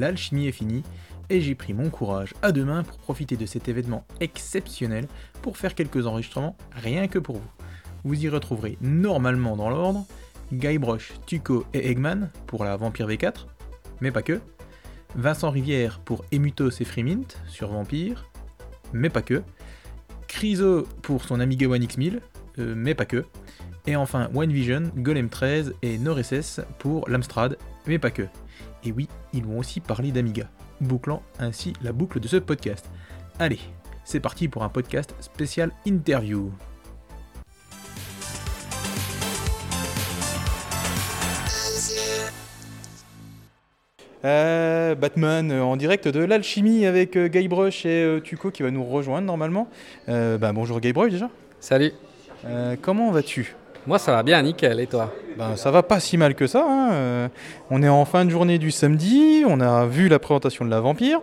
l'alchimie est finie, et j'ai pris mon courage à deux mains pour profiter de cet événement exceptionnel pour faire quelques enregistrements rien que pour vous. Vous y retrouverez normalement dans l'ordre Guybrush, Tuco et Eggman pour la Vampire V4, mais pas que, Vincent Rivière pour Emutos et Freemint sur Vampire, mais pas que, Criso pour son Amiga One X1000, euh, mais pas que, et enfin One Vision, Golem 13 et Noreses pour l'Amstrad, mais pas que. Et oui, ils vont aussi parler d'Amiga, bouclant ainsi la boucle de ce podcast. Allez, c'est parti pour un podcast spécial interview. Euh, Batman euh, en direct de l'alchimie avec euh, Guybrush et Tuco qui va nous rejoindre normalement. bah, bonjour Guybrush déjà. Salut. comment vas-tu? Moi ça va bien, nickel. Et toi? Ben, Ça va pas si mal que ça. Hein. on est en fin de journée du samedi, on a vu la présentation de la vampire.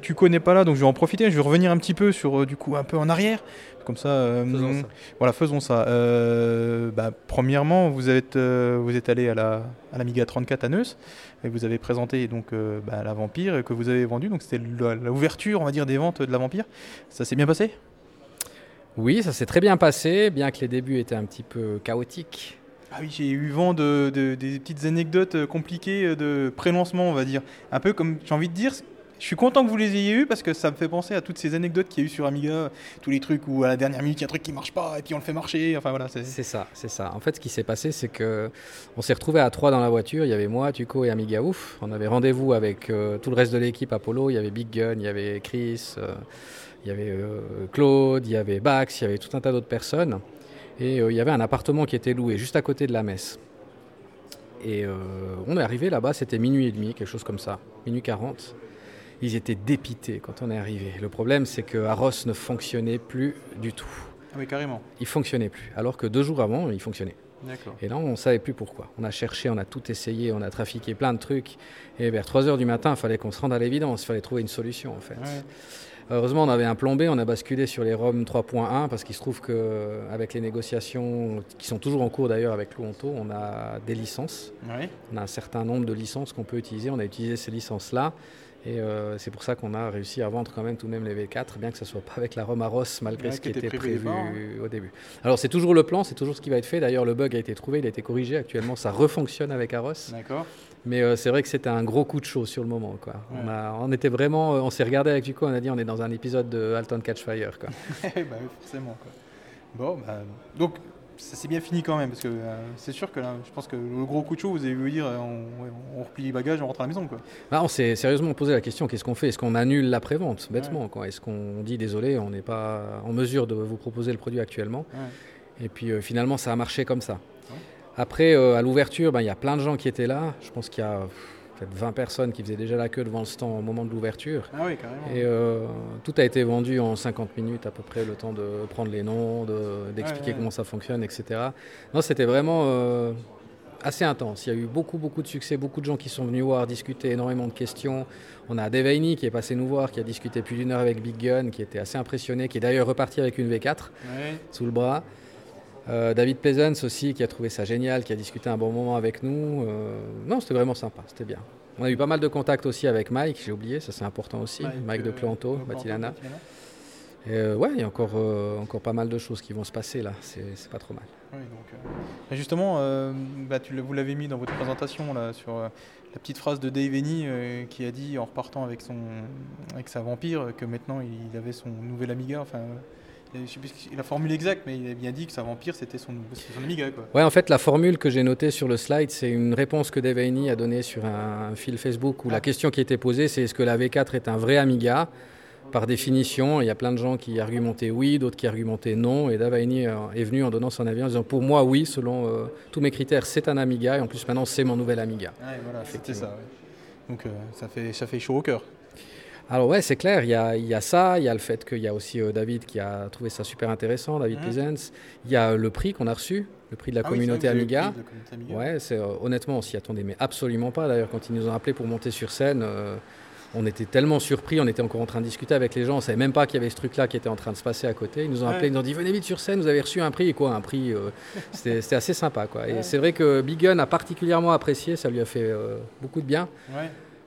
tu connais pas là, donc je vais en profiter. Je vais revenir un petit peu sur du coup un peu en arrière comme ça, euh, Voilà, faisons ça. Euh, bah, premièrement, vous êtes, euh, vous êtes allé à la à l'Amiga 34 à Neus et vous avez présenté donc bah, la Vampire que vous avez vendue. Donc c'était l'ouverture, on va dire, des ventes de la Vampire. Ça s'est bien passé? Oui, ça s'est très bien passé, bien que les débuts étaient un petit peu chaotiques. Ah oui, j'ai eu vent de, des petites anecdotes compliquées de pré-lancement, on va dire. Un peu comme, j'ai envie de dire, je suis content que vous les ayez eu parce que ça me fait penser à toutes ces anecdotes qu'il y a eu sur Amiga, tous les trucs où à la dernière minute il y a un truc qui marche pas et puis on le fait marcher. Enfin voilà. C'est ça, c'est ça. En fait, ce qui s'est passé, c'est que on s'est retrouvé à trois dans la voiture. Il y avait moi, Tuco et Amiga Ouf. On avait rendez-vous avec euh, tout le reste de l'équipe Apollo. Il y avait Big Gun, il y avait Chris, euh, il y avait euh, Claude, il y avait Bax, il y avait tout un tas d'autres personnes. Et il y avait un appartement qui était loué juste à côté de la messe. Et on est arrivé là-bas, c'était minuit et demi, quelque chose comme ça, minuit 40 ils étaient dépités quand on est arrivé. Le problème, c'est que Arros ne fonctionnait plus du tout. Ah oui, carrément. Il fonctionnait plus, alors que deux jours avant, il fonctionnait. Et là, on ne savait plus pourquoi. On a cherché, on a tout essayé, on a trafiqué plein de trucs. Et vers 3 heures du matin, il fallait qu'on se rende à l'évidence, il fallait trouver une solution en fait. Heureusement, on avait un plan B, on a basculé sur les ROM 3.1 parce qu'il se trouve qu'avec les négociations qui sont toujours en cours d'ailleurs avec Louanto, on a des licences. On a un certain nombre de licences qu'on peut utiliser. On a utilisé ces licences-là. Et euh, c'est pour ça qu'on a réussi à vendre quand même tout de même les V4, bien que ce ne soit pas avec la Romaros, malgré ce qui était prévu, hein. au début. Alors c'est toujours le plan, c'est toujours ce qui va être fait. D'ailleurs, le bug a été trouvé, il a été corrigé. Actuellement, ça refonctionne avec Aros. D'accord. Mais euh, c'est vrai que c'était un gros coup de chaud sur le moment. Quoi. On, a, on, était vraiment, euh, on s'est regardé avec Duco, on a dit on est dans un épisode de Alton Catchfire. Quoi. bah, forcément. Quoi. Bon, bah, donc ça s'est bien fini quand même, parce que euh, c'est sûr que là, je pense que le gros coup de chaud, vous avez vu dire, euh, on, replie les bagages, on rentre à la maison. Quoi. Bah, on s'est sérieusement posé la question, qu'est-ce qu'on fait? Est-ce qu'on annule la prévente, bêtement Est-ce qu'on dit, désolé, on n'est pas en mesure de vous proposer le produit actuellement? Et puis euh, finalement, ça a marché comme ça. Après, à l'ouverture, bah, il y a plein de gens qui étaient là. Je pense qu'il y a peut 20 personnes qui faisaient déjà la queue devant le stand au moment de l'ouverture. Ah oui, carrément. Et euh, tout a été vendu en 50 minutes à peu près, le temps de prendre les noms, d'expliquer comment ça fonctionne, etc. Non, c'était vraiment euh, assez intense. Il y a eu beaucoup, beaucoup de succès, beaucoup de gens qui sont venus voir, discuter, énormément de questions. On a Devaney qui est passé nous voir, qui a discuté plus d'une heure avec Big Gun, qui était assez impressionné, qui est d'ailleurs reparti avec une V4 sous le bras. Euh, David Pleasance aussi, qui a trouvé ça génial, qui a discuté un bon moment avec nous. Euh, non, c'était vraiment sympa, c'était bien. On a eu pas mal de contacts aussi avec Mike, j'ai oublié, ça c'est important aussi. Mike, de Clanto, Batilana. Euh, ouais, il y a encore, encore pas mal de choses qui vont se passer là, c'est pas trop mal. justement, bah, tu, vous l'avez mis dans votre présentation là, sur la petite phrase de Dave Eni qui a dit en repartant avec, son, avec sa vampire que maintenant il avait son nouvel Amiga. Enfin, je sais plus la formule exacte, mais il a bien dit que sa vampire, c'était son, son Amiga. Quoi. Ouais, en fait, la formule que j'ai notée sur le slide, c'est une réponse que Devaney a donnée sur un, fil Facebook où la ah. question qui était posée, c'est est-ce que la V4 est un vrai Amiga? Par définition, il y a plein de gens qui argumentaient oui, d'autres qui argumentaient non, et Devaney est venu en donnant son avis en disant pour moi oui, selon euh, tous mes critères, c'est un Amiga, et en plus maintenant c'est mon nouvel Amiga. Ouais, voilà, c'était ça. Donc euh, ça, fait, ça fait chaud au cœur. Alors ouais, c'est clair, il y, a, il y, a, ça, il y a le fait qu'il y a aussi euh, David qui a trouvé ça super intéressant, David mmh. Il y a le prix qu'on a reçu, le prix de la ah communauté Amiga. Ouais, c'est, euh, honnêtement, on s'y attendait mais absolument pas. D'ailleurs, quand ils nous ont appelés pour monter sur scène, euh, on était tellement surpris, on était encore en train de discuter avec les gens, on ne savait même pas qu'il y avait ce truc-là qui était en train de se passer à côté. Ils nous ont appelés, ils nous ont dit venez vite sur scène, vous avez reçu un prix et quoi Un prix, euh, c'était assez sympa quoi. Et c'est vrai que Big Gun a particulièrement apprécié, ça lui a fait euh, beaucoup de bien.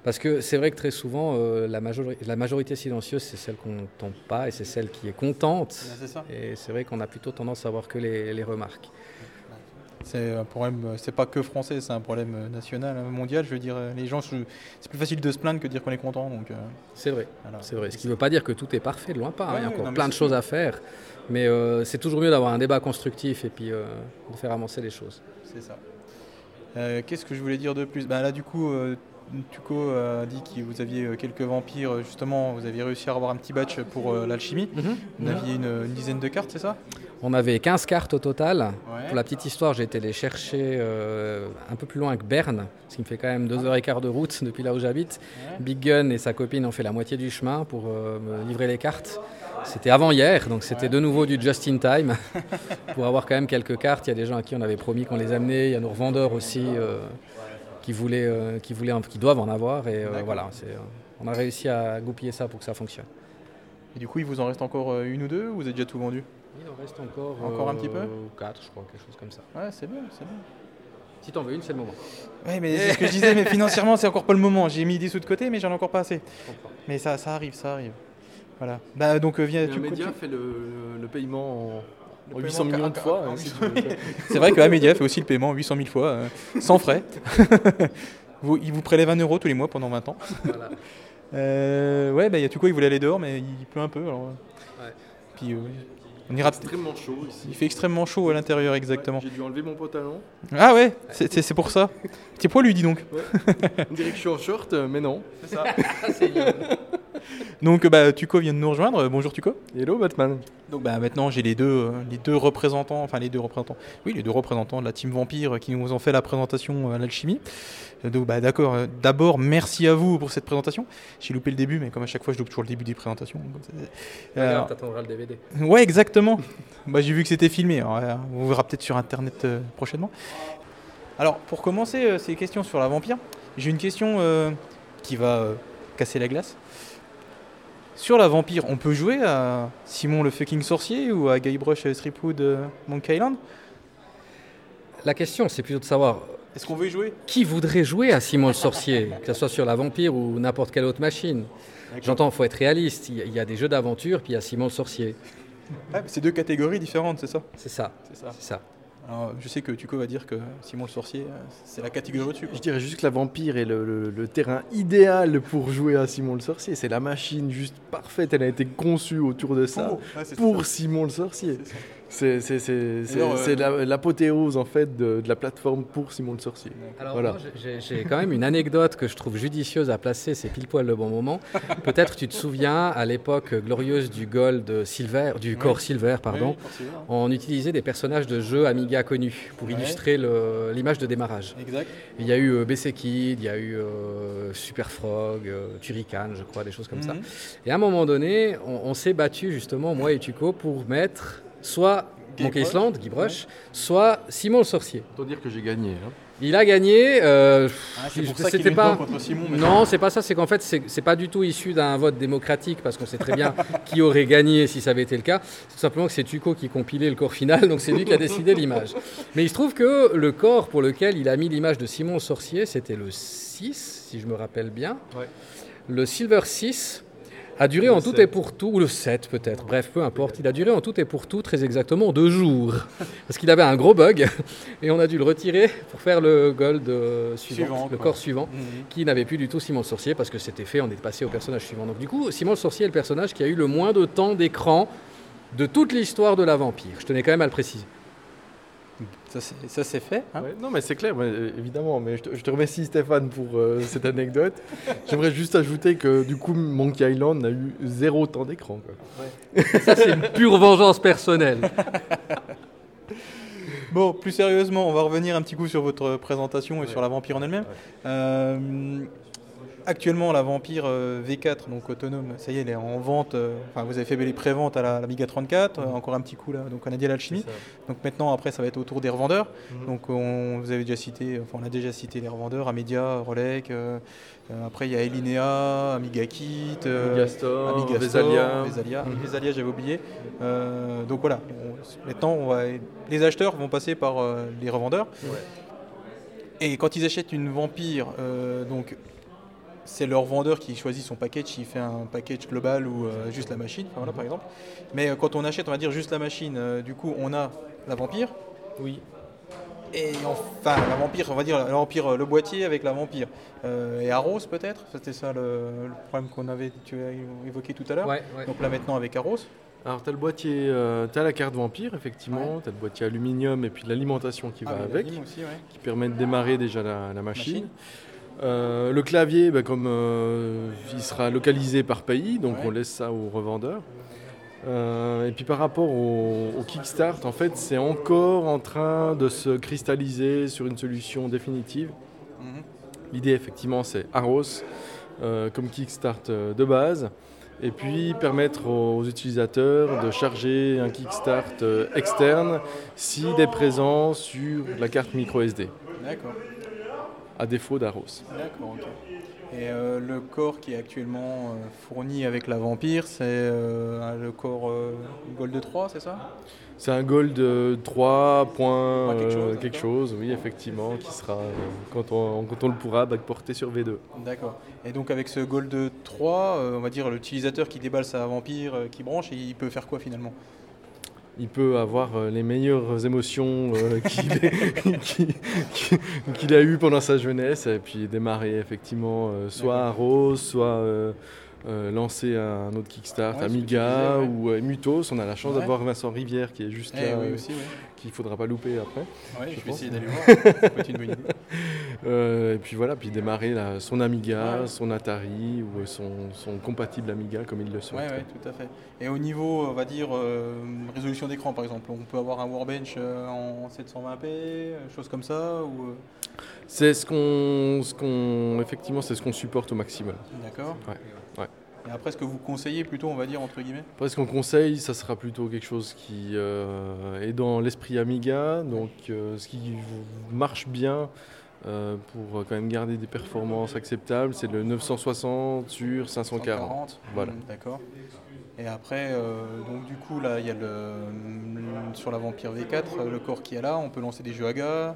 Parce que c'est vrai que très souvent, euh, la, la, majorité silencieuse, c'est celle qu'on n'entend pas et c'est celle qui est contente. et c'est vrai qu'on a plutôt tendance à voir que les remarques. C'est un problème, c'est pas que français, c'est un problème national, mondial. Je veux dire, les gens, c'est plus facile de se plaindre que de dire qu'on est content. Donc, euh, c'est vrai, c'est vrai. Ce qui ne veut pas dire que tout est parfait, loin pas. Hein. il y a encore plein de choses à faire, mais euh, c'est toujours mieux d'avoir un débat constructif et puis euh, de faire avancer les choses. C'est ça. Qu'est-ce que je voulais dire de plus? Bah, Là, du coup, Tuco a dit que vous aviez quelques vampires, justement, vous aviez réussi à avoir un petit batch pour l'alchimie. Mhm. Vous aviez une, une dizaine de cartes, c'est ça? On avait 15 cartes au total. Pour la petite histoire, j'ai été les chercher euh, un peu plus loin que Berne, ce qui me fait quand même deux heures et quart de route depuis là où j'habite. Big Gun et sa copine ont fait la moitié du chemin pour euh, me livrer les cartes. C'était avant hier, donc c'était de nouveau du just in time pour avoir quand même quelques cartes. Il y a des gens à qui on avait promis qu'on les amenait. Il y a nos revendeurs aussi euh, qui, voulaient, qui, voulaient, qui doivent en avoir. Et voilà, on a réussi à goupiller ça pour que ça fonctionne. Et du coup, il vous en reste encore une ou deux ou vous avez déjà tout vendu? Il en reste encore. Encore un petit peu? 4, euh, je crois, quelque chose comme ça. Ouais, c'est bien, c'est bien. Si t'en veux une, c'est le moment. Oui, mais c'est ce que je disais, mais financièrement, c'est encore pas le moment. J'ai mis des sous de côté, mais j'en ai encore pas assez. Mais ça, ça arrive, ça arrive. Voilà. Bah, donc, euh, viens, tu Média fait le, le paiement en, 800 millions de fois. Hein, c'est vrai que Amedia fait aussi le paiement 800 000 fois, euh, sans frais. vous, il vous prélève 1 euro tous les mois pendant 20 ans. Voilà. ouais, bah, il y a tout quoi, il voulait aller dehors, mais il pleut un peu. Alors... Ouais. Puis on ira extrêmement chaud ici. Il fait extrêmement chaud à l'intérieur, exactement. J'ai dû enlever mon pantalon. Ah ouais, c'est pour ça. Poids lui, dis donc. Ouais. On dirait que je suis en short, euh, mais non. C'est ça. donc bah, Tuco vient de nous rejoindre. Bonjour Tuco. Hello Batman. Donc bah, maintenant j'ai les deux, euh, les deux représentants, enfin les deux représentants, oui les deux représentants de la team Vampire qui nous ont fait la présentation euh, à l'alchimie. Donc bah, d'accord, d'abord merci à vous pour cette présentation. J'ai loupé le début, mais comme à chaque fois je loupe toujours le début des présentations. Euh, t'attendras le DVD. Ouais exactement. bah, j'ai vu que c'était filmé, on verra peut-être sur internet prochainement. Alors pour commencer ces questions sur la Vampire, j'ai une question qui va casser la glace. Sur la vampire, on peut jouer à Simon le fucking sorcier ou à Guybrush Stripwood euh, Monkey Island? La question, c'est plutôt de savoir. Est-ce qu'on veut y jouer? Qui voudrait jouer à Simon le sorcier, que ce soit sur la vampire ou n'importe quelle autre machine? J'entends, il faut être réaliste. Il y a des jeux d'aventure, puis il y a Simon le sorcier. c'est deux catégories différentes, c'est ça C'est ça. C'est ça. Alors, je sais que Tuco va dire que Simon le sorcier, euh, c'est la catégorie au-dessus. Je dirais juste que la vampire est le, terrain idéal pour jouer à Simon le sorcier. C'est la machine juste parfaite. Elle a été conçue autour de ça pour Simon le sorcier. C'est l'apothéose en fait de, la plateforme pour Simon le Sorcier. Alors voilà. j'ai quand même une anecdote que je trouve judicieuse à placer, c'est pile poil le bon moment. Peut-être tu te souviens à l'époque glorieuse du Gold Silver, du Core Silver, pardon, on utilisait des personnages de jeux Amiga connus pour illustrer l'image de démarrage. Exact. Il y a eu euh, BC Kid, il y a eu euh, Super Frog, euh, Turrican, je crois, des choses comme ça. Mhm. Et à un moment donné, on, on s'est battu justement, moi et Tuco, pour mettre soit Monkey Island, Guy Brush, soit Simon le Sorcier. Autant dire que j'ai gagné. Hein. Il a gagné. Euh, ah, c'était pas. Simon, non, c'est pas ça. C'est qu'en fait, c'est pas du tout issu d'un vote démocratique parce qu'on sait très bien qui aurait gagné si ça avait été le cas. C'est tout simplement que c'est Tuco qui compilait le corps final, donc c'est lui qui a décidé l'image. Mais il se trouve que le corps pour lequel il a mis l'image de Simon le Sorcier, c'était le 6, si je me rappelle bien. Le Silver 6 a duré en tout et pour tout, ou le 7 peut-être, bref, peu importe, il a duré en tout et pour tout très exactement deux jours. Parce qu'il avait un gros bug et on a dû le retirer pour faire le gold euh, suivant, le corps suivant, mhm. qui n'avait plus du tout Simon le Sorcier parce que c'était fait, on est passé au personnage suivant. Donc du coup, Simon le Sorcier est le personnage qui a eu le moins de temps d'écran de toute l'histoire de la vampire. Je tenais quand même à le préciser. Ça, c'est fait. Hein non, mais c'est clair, évidemment. Mais je te, remercie, Stéphane, pour euh, cette anecdote. J'aimerais juste ajouter que, du coup, Monkey Island n'a eu zéro temps d'écran. Ça, c'est une pure vengeance personnelle. bon, plus sérieusement, on va revenir un petit coup sur votre présentation et sur la vampire en elle-même. Euh, actuellement, la Vampire euh, V4, donc autonome, ça y est, elle est en vente. Euh, enfin, vous avez fait les préventes à la, Amiga 34, mhm. encore un petit coup là. Donc on a dit l'alchimie. Donc maintenant, après, ça va être autour des revendeurs. Mhm. Donc on, vous avez déjà cité, enfin, on a déjà cité les revendeurs, Amedia, Rolec. après, il y a Elinea, Amiga Kit, Amiga Store, Amiga Vesalia. Vesalia, j'avais oublié. donc voilà. maintenant, on va, les acheteurs vont passer par les revendeurs. Et quand ils achètent une Vampire, donc c'est leur vendeur qui choisit son package, s'il fait un package global ou euh, juste la machine, voilà, par exemple. Mais euh, quand on achète, on va dire juste la machine, euh, du coup, on a la vampire. Oui. Et enfin, la vampire, on va dire la vampire, le boîtier avec la vampire. et Arros peut-être? C'était ça le, problème qu'on avait tu as évoqué tout à l'heure. Donc là maintenant avec Arros. Alors tu as le boîtier, tu as la carte vampire effectivement, tu as le boîtier aluminium et puis l'alimentation qui ah va avec, qui permet de démarrer déjà la, machine. Euh, le clavier, bah, comme euh, il sera localisé par pays, donc on laisse ça aux revendeurs. Euh, et puis par rapport au, Kickstart, en fait, c'est encore en train de se cristalliser sur une solution définitive. Mhm. L'idée, effectivement, c'est Aros comme Kickstart de base, et puis permettre aux utilisateurs de charger un Kickstart externe s'il est présent sur la carte micro SD. D'accord à défaut d'Aros. D'accord, ok. Et euh, le corps qui est actuellement euh, fourni avec la Vampire, c'est euh, le corps Gold 3, c'est ça? C'est un Gold 3 point quelque, chose, oui, effectivement, qui sera, quand, on, quand on le pourra, porté sur V2. D'accord. Et donc avec ce Gold 3, on va dire l'utilisateur qui déballe sa Vampire, qui branche, il peut faire quoi finalement? Il peut avoir euh, les meilleures émotions euh, qu'il a eues pendant sa jeunesse et puis démarrer effectivement euh, soit à Rose, soit lancer un autre Kickstart, Amiga ou Mutos. On a la chance d'avoir Vincent Rivière qui est juste eh là. Oui, aussi, qu'il ne faudra pas louper après. Je, vais essayer d'aller voir. Ça peut être une bonne idée. Euh, et puis voilà, puis démarrer son Amiga, son Atari ou son, compatible Amiga comme il le souhaite. Oui, tout à fait. Et au niveau, on va dire, euh, résolution d'écran par exemple, on peut avoir un Warbench euh, en 720p, chose comme ça ou... C'est ce qu'on, ce qu'on, effectivement, c'est ce qu'on supporte au maximum. D'accord. Ouais. Et après, ce que vous conseillez plutôt, on va dire, entre guillemets? Après, ce qu'on conseille, ça sera plutôt quelque chose qui euh, est dans l'esprit Amiga, donc euh, ce qui marche bien euh, pour quand même garder des performances acceptables, c'est le 960 sur 540. voilà. D'accord. Et après, donc du coup, là, il y a le, sur la Vampire V4, le corps qui est là, on peut lancer des jeux AGA,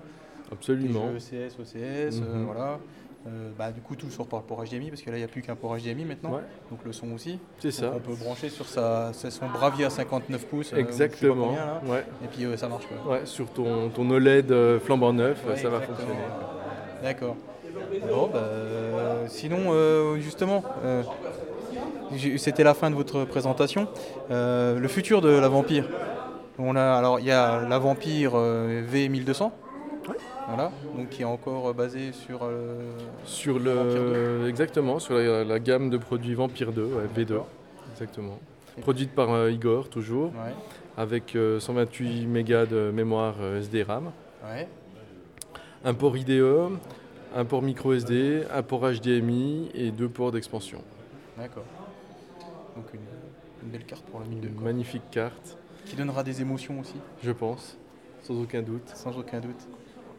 Absolument. des jeux ECS, OCS, mhm. voilà. Euh, bah, du coup, tout sort par le port HDMI parce que là, il n'y a plus qu'un port HDMI maintenant. Donc le son aussi. C'est ça. On peut brancher sur sa, son Bravia 59 pouces. Euh, Exactement. Et puis euh, ça marche. Ouais, sur ton, ton OLED flambant neuf, ça va fonctionner. D'accord. Bon, bah, sinon, justement, c'était la fin de votre présentation. le futur de la Vampire. On a, alors, il y a la Vampire V1200. Voilà, donc qui est encore basé sur euh, sur le exactement sur la, gamme de produits Vampire 2, V2, exactement. Produite par euh, Igor toujours, avec 128 euh, mégas de mémoire SD-RAM. Un port IDE, un port micro SD, un port HDMI et deux ports d'expansion. D'accord. Donc une, belle carte pour la mine Une magnifique carte. Qui donnera des émotions aussi. Je pense, sans aucun doute. Sans aucun doute.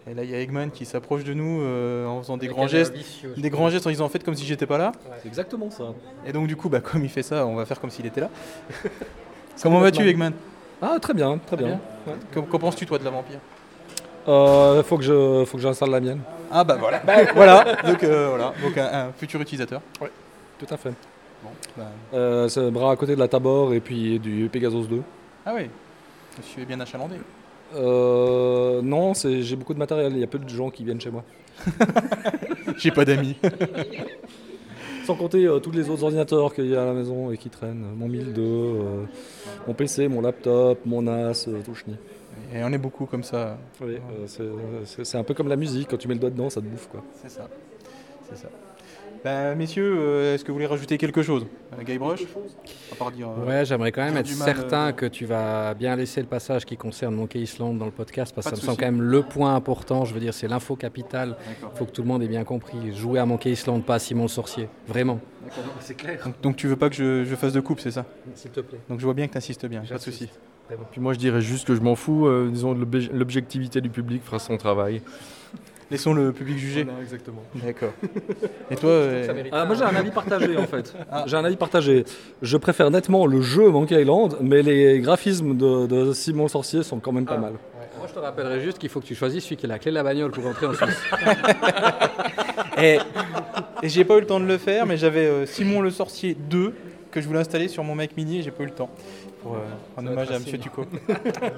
Et là, il y a Eggman qui s'approche de nous euh, en faisant des grands gestes, des grands gestes en disant en fait comme si j'étais pas là. C'est exactement ça. Et donc du coup, bah, comme il fait ça, on va faire comme s'il était là. Comment vas-tu, Eggman? Ah, très bien, très, bien. Qu'en penses-tu toi de la vampire? Euh, faut que je, faut que j'installe la mienne. Ah bah voilà, bah, voilà. Donc euh, voilà, donc un, futur utilisateur. Oui, tout à fait. Bon, bah. euh, c'est bras à côté de la Tabor et puis du Pegasus 2. Ah oui, monsieur est bien achalandé. Euh, non, j'ai beaucoup de matériel, il y a peu de gens qui viennent chez moi. j'ai pas d'amis. Sans compter euh, tous les autres ordinateurs qu'il y a à la maison et qui traînent. Mon 1002, euh, mon PC, mon laptop, mon NAS, tout chenille. Et on est beaucoup comme ça. c'est un peu comme la musique, quand tu mets le doigt dedans, ça te bouffe. C'est ça. C'est ça. Ben, messieurs, euh, est-ce que vous voulez rajouter quelque chose? Euh, Guybrush à part dire, euh, Ouais, j'aimerais quand même être certain que tu vas bien laisser le passage qui concerne Monkey Island dans le podcast, parce que ça me semble quand même le point important. Je veux dire, c'est l'info capitale. Il faut que tout le monde ait bien compris. Jouer à Monkey Island, pas à Simon le Sorcier. Vraiment. C'est clair. Donc, tu veux pas que je, fasse de coupe, c'est ça? S'il te plaît. Donc je vois bien que tu insistes bien, pas de souci. Puis moi je dirais juste que je m'en fous, disons l'objectivité du public fera son travail. Laissons le public juger. exactement. D'accord. Et toi euh, ah, Moi j'ai un avis partagé en fait. Ah. J'ai un avis partagé. Je préfère nettement le jeu Monkey Island, mais les graphismes de, Simon le Sorcier sont quand même pas ah. mal. Moi je te rappellerai juste qu'il faut que tu choisisses celui qui a la clé de la bagnole pour rentrer en Suisse. et, et j'ai pas eu le temps de le faire, mais j'avais euh, Simon le Sorcier 2 que je voulais installer sur mon Mac mini et j'ai pas eu le temps. Pour, euh, en hommage à Monsieur Tuco.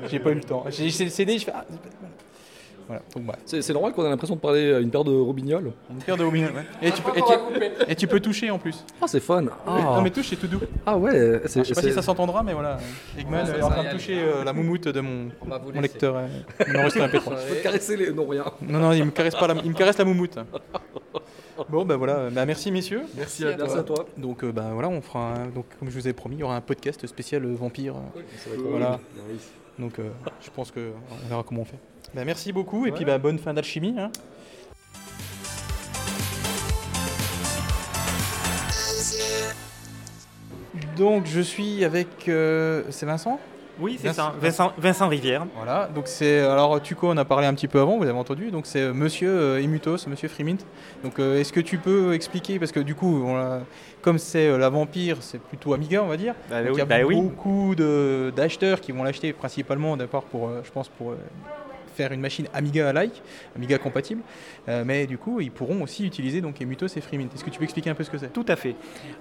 j'ai pas eu le temps. J'ai le CD, je fais. C'est normal qu'on a l'impression de parler à une paire de robignoles. Une paire de robignoles, ouais. Et tu, peux, et, tu, peux, toucher en plus. Ah, c'est fun. Ah. Non, mais touche, c'est tout doux. Ah ouais. je sais pas si ça s'entendra, mais voilà. Eggman est en train de toucher euh, la moumoute de mon, mon lecteur. Euh, mon enregistreur MP3. Je peux caresser les. Non, rien. Non, non, il me caresse, pas la... il me caresse la moumoute. Bon, ben voilà, bah, merci messieurs. Merci à, toi. à toi. Donc, ben bah, voilà, on fera, donc, comme je vous ai promis, il y aura un podcast spécial vampire. Voilà. Donc, je pense qu'on verra comment on fait. Bah, merci beaucoup et puis bah, bonne fin d'alchimie. Hein. Donc je suis avec... Euh, c'est Vincent? Oui, c'est ça, Vincent, Vincent, Rivière. Voilà, donc c'est. Alors, Tuco, on a parlé un petit peu avant, vous avez entendu. Donc, c'est euh, monsieur euh, Emutos, monsieur Freemint. Donc, est-ce que tu peux expliquer Parce que du coup, comme c'est la vampire, c'est plutôt Amiga, on va dire. Bah, il y a bah beaucoup d'acheteurs qui vont l'acheter principalement, d'abord, pour, je pense, pour faire une machine Amiga like, Amiga compatible, euh, mais du coup, ils pourront aussi utiliser donc Emutos et FreeMint. Est-ce que tu peux expliquer un peu ce que c'est? Tout à fait.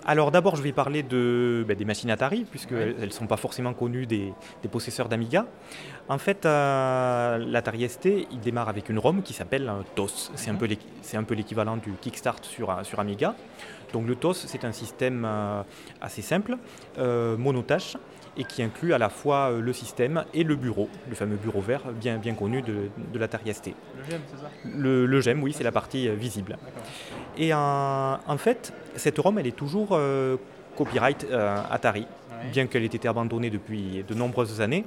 Alors d'abord, je vais parler de, ben, des machines Atari, puisqu'elles ne sont pas forcément connues des, possesseurs d'Amiga. En fait, euh, l'Atari ST, il démarre avec une ROM qui s'appelle TOS. C'est un peu l'équivalent du Kickstart sur, sur Amiga. Donc le TOS, c'est un système euh, assez simple, monotâche, et qui inclut à la fois euh, le système et le bureau, le fameux bureau vert bien, bien connu de, de l'Atari ST. Le GEM, c'est ça? Le, GEM, oui, c'est la partie euh, visible. Et en, fait, cette ROM, elle est toujours euh, copyright Atari. Bien qu'elle ait été abandonnée depuis de nombreuses années,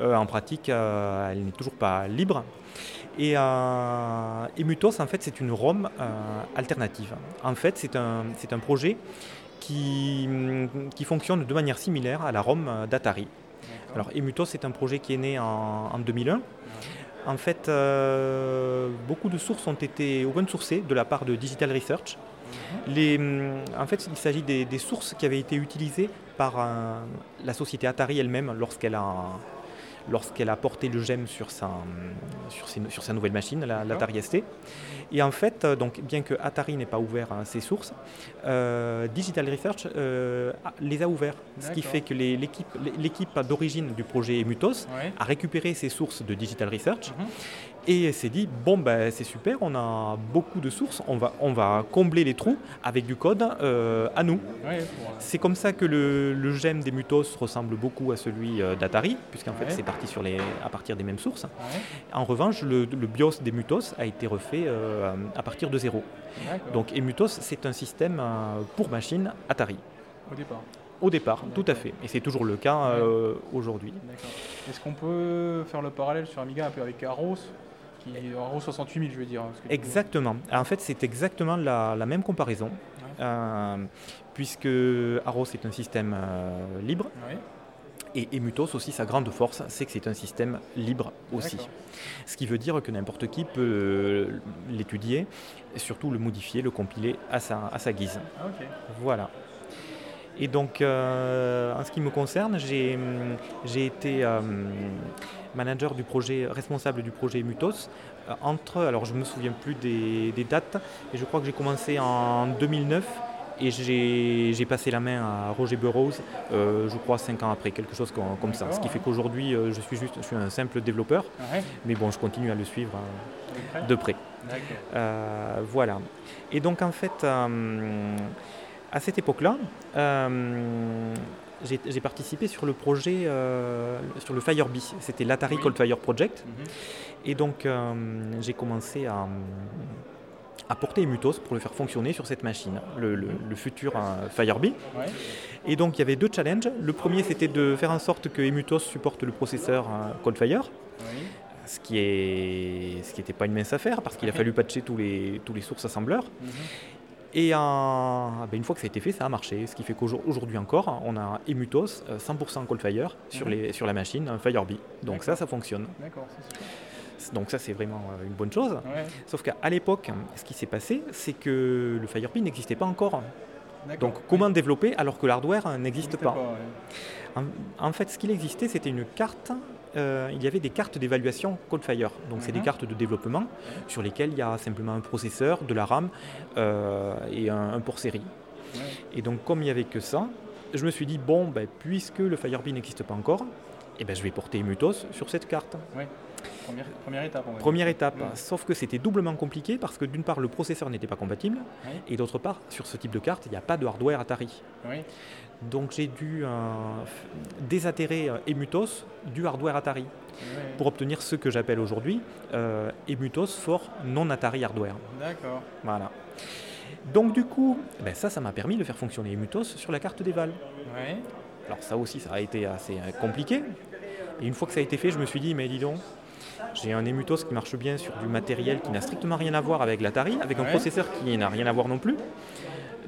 en pratique, elle n'est toujours pas libre. Et, et Mutos, en fait, c'est une ROM alternative. En fait, c'est un, un projet qui, qui fonctionne de manière similaire à la ROM d'Atari. Alors Emutos c'est un projet qui est né en, 2001. En fait, euh, beaucoup de sources ont été open sourcées de la part de Digital Research. Mhm. Les, en fait, il s'agit des, sources qui avaient été utilisées par la société Atari elle-même lorsqu'elle a lorsqu'elle a porté le GEM sur sa, sur, sur sa nouvelle machine, l'Atari ST. Et en fait, euh, donc, bien que Atari n'ait pas ouvert hein, ses sources, euh, Digital Research euh, les a ouverts. Ce qui fait que l'équipe d'origine du projet Mutos a récupéré ses sources de Digital Research. Mhm et s'est dit bon ben c'est super, on a beaucoup de sources, on va, on va combler les trous avec du code euh, à nous. C'est comme ça que le, le, gemme des Mutos ressemble beaucoup à celui euh, d'Atari, puisqu'en fait c'est parti sur les, à partir des mêmes sources. En revanche, le, BIOS des Mutos a été refait euh, à partir de zéro. Donc Emutos c'est un système pour machine Atari. Au départ. Au départ, tout à fait. Et c'est toujours le cas aujourd'hui. Est-ce qu'on peut faire le parallèle sur Amiga un peu avec Aros? En 68 000, je veux dire. Hein, exactement. En fait, c'est exactement la, même comparaison, euh, puisque Aros est un système euh, libre. Et Emutos aussi, sa grande force, c'est que c'est un système libre aussi. Ce qui veut dire que n'importe qui peut euh, l'étudier et surtout le modifier, le compiler à sa, à sa guise. Ah, voilà. Et donc, en ce qui me concerne, j'ai été manager du projet, responsable du projet Mutos, euh, entre, alors je ne me souviens plus des, dates, et je crois que j'ai commencé en 2009 et j'ai passé la main à Roger Burroughs, euh, je crois, cinq ans après, quelque chose comme, ça. Ce qui fait qu'aujourd'hui, euh, je suis juste je suis un simple développeur, mais bon, je continue à le suivre de près. voilà. Et donc, en fait, à cette époque-là, j'ai participé sur le projet, euh, sur le Firebee. C'était l'Atari Cold Fire Project. Mhm. Et donc, euh, j'ai commencé à, à porter Emutos pour le faire fonctionner sur cette machine, le, futur Firebee. Et donc il y avait deux challenges. Le premier c'était de faire en sorte que Emutos supporte le processeur Coldfire. Ce qui est ce qui n'était pas une mince affaire parce qu'il a fallu patcher tous les, tous les sources assembleurs. Mhm. Et ben, une fois que ça a été fait, ça a marché. Ce qui fait qu'aujourd'hui encore, on a Emutos 100% Coldfire sur, mhm. les, sur la machine, un Firebee. Donc ça, ça fonctionne. D'accord, donc ça, c'est vraiment euh, une bonne chose. Sauf qu'à l'époque, ce qui s'est passé, c'est que le Firebee n'existait pas encore. Donc comment développer alors que l'hardware n'existe pas, en, fait, ce qu'il existait, c'était une carte. Euh, il y avait des cartes d'évaluation Coldfire. Donc c'est des mhm. cartes de développement sur lesquelles il y a simplement un processeur, de la RAM euh, et un, port série. Et donc comme il n'y avait que ça, je me suis dit, bon, ben, puisque le Firebee n'existe pas encore, eh ben, je vais porter Mutos sur cette carte. Première, étape. Première étape, sauf que c'était doublement compliqué parce que d'une part le processeur n'était pas compatible et d'autre part sur ce type de carte il n'y a pas de hardware Atari. Donc j'ai dû euh, désatérer euh, Emutos du hardware Atari pour obtenir ce que j'appelle aujourd'hui euh, Emutos for non Atari hardware. D'accord. Voilà. Donc du coup, ben ça, ça m'a permis de faire fonctionner Emutos sur la carte d'Eval. Alors ça aussi, ça a été assez compliqué. Et une fois que ça a été fait, je me suis dit, mais dis donc, j'ai un Emutos qui marche bien sur du matériel qui n'a strictement rien à voir avec l'Atari, avec un processeur qui n'a rien à voir non plus.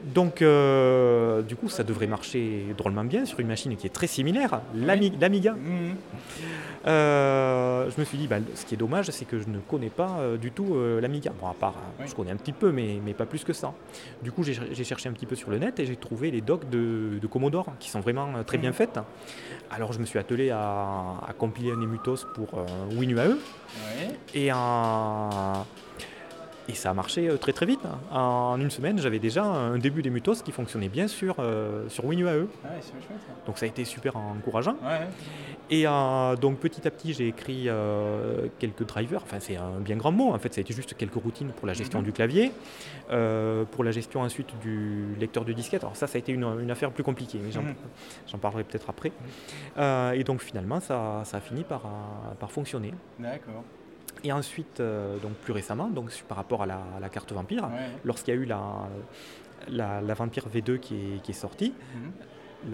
Donc, euh, du coup, ça devrait marcher drôlement bien sur une machine qui est très similaire, l'Amiga. Mhm. Euh, je me suis dit, bah, ce qui est dommage, c'est que je ne connais pas euh, du tout l'Amiga. Bon, à part, je connais un petit peu, mais, mais pas plus que ça. Du coup, j'ai cherché un petit peu sur le net et j'ai trouvé les docs de, Commodore qui sont vraiment très bien mhm. faites. Alors, je me suis attelé à, compiler un Emutos pour WinUAE et un et ça a marché euh, très très vite. En une semaine, j'avais déjà un début des Mutos qui fonctionnait bien sur, euh, sur WinUAE. Ah donc ça a été super encourageant. Et euh, donc petit à petit, j'ai écrit quelques drivers. Enfin, c'est un bien grand mot. En fait, ça a été juste quelques routines pour la gestion mhm. du clavier, pour la gestion ensuite du lecteur de disquette. Alors ça, ça a été une, affaire plus compliquée, mais j'en mhm. parlerai peut-être après. et donc finalement, ça, ça a fini par, par fonctionner. D'accord. Et ensuite, euh, donc plus récemment, donc par rapport à la, carte vampire, lorsqu'il y a eu la, la, vampire V2 qui est, qui est sortie, mhm.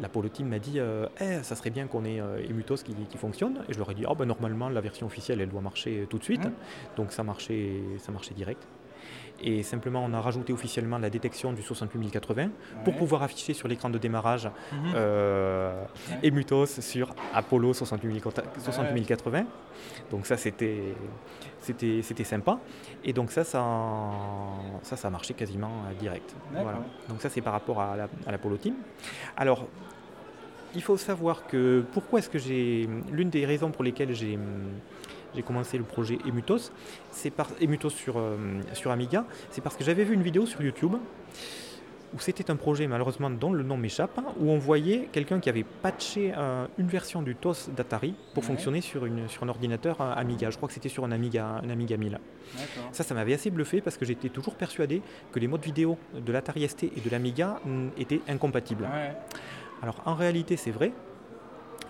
l'Apollo Team m'a dit euh, eh, ça serait bien qu'on ait euh, Emutos qui, qui, fonctionne. Et je leur ai dit oh, ben, normalement, la version officielle, elle doit marcher tout de suite. Mhm. Donc ça marchait, ça marchait direct et simplement on a rajouté officiellement la détection du 68080 pour pouvoir afficher sur l'écran de démarrage mhm. euh, Emutos sur Apollo 68080. Donc ça c'était c'était c'était sympa et donc ça ça ça ça a marché quasiment euh, direct. Voilà. Donc ça c'est par rapport à l'Apollo Team. Alors il faut savoir que pourquoi est-ce que j'ai l'une des raisons pour lesquelles j'ai j'ai commencé le projet Emutos, c'est par Emutos sur, euh, sur Amiga, c'est parce que j'avais vu une vidéo sur YouTube où c'était un projet malheureusement dont le nom m'échappe, où on voyait quelqu'un qui avait patché euh, une version du TOS d'Atari pour fonctionner sur, une, sur un ordinateur euh, Amiga. Je crois que c'était sur un Amiga, un Amiga 1000. Ça, ça m'avait assez bluffé parce que j'étais toujours persuadé que les modes vidéo de l'Atari ST et de l'Amiga mm, étaient incompatibles. Alors en réalité, c'est vrai,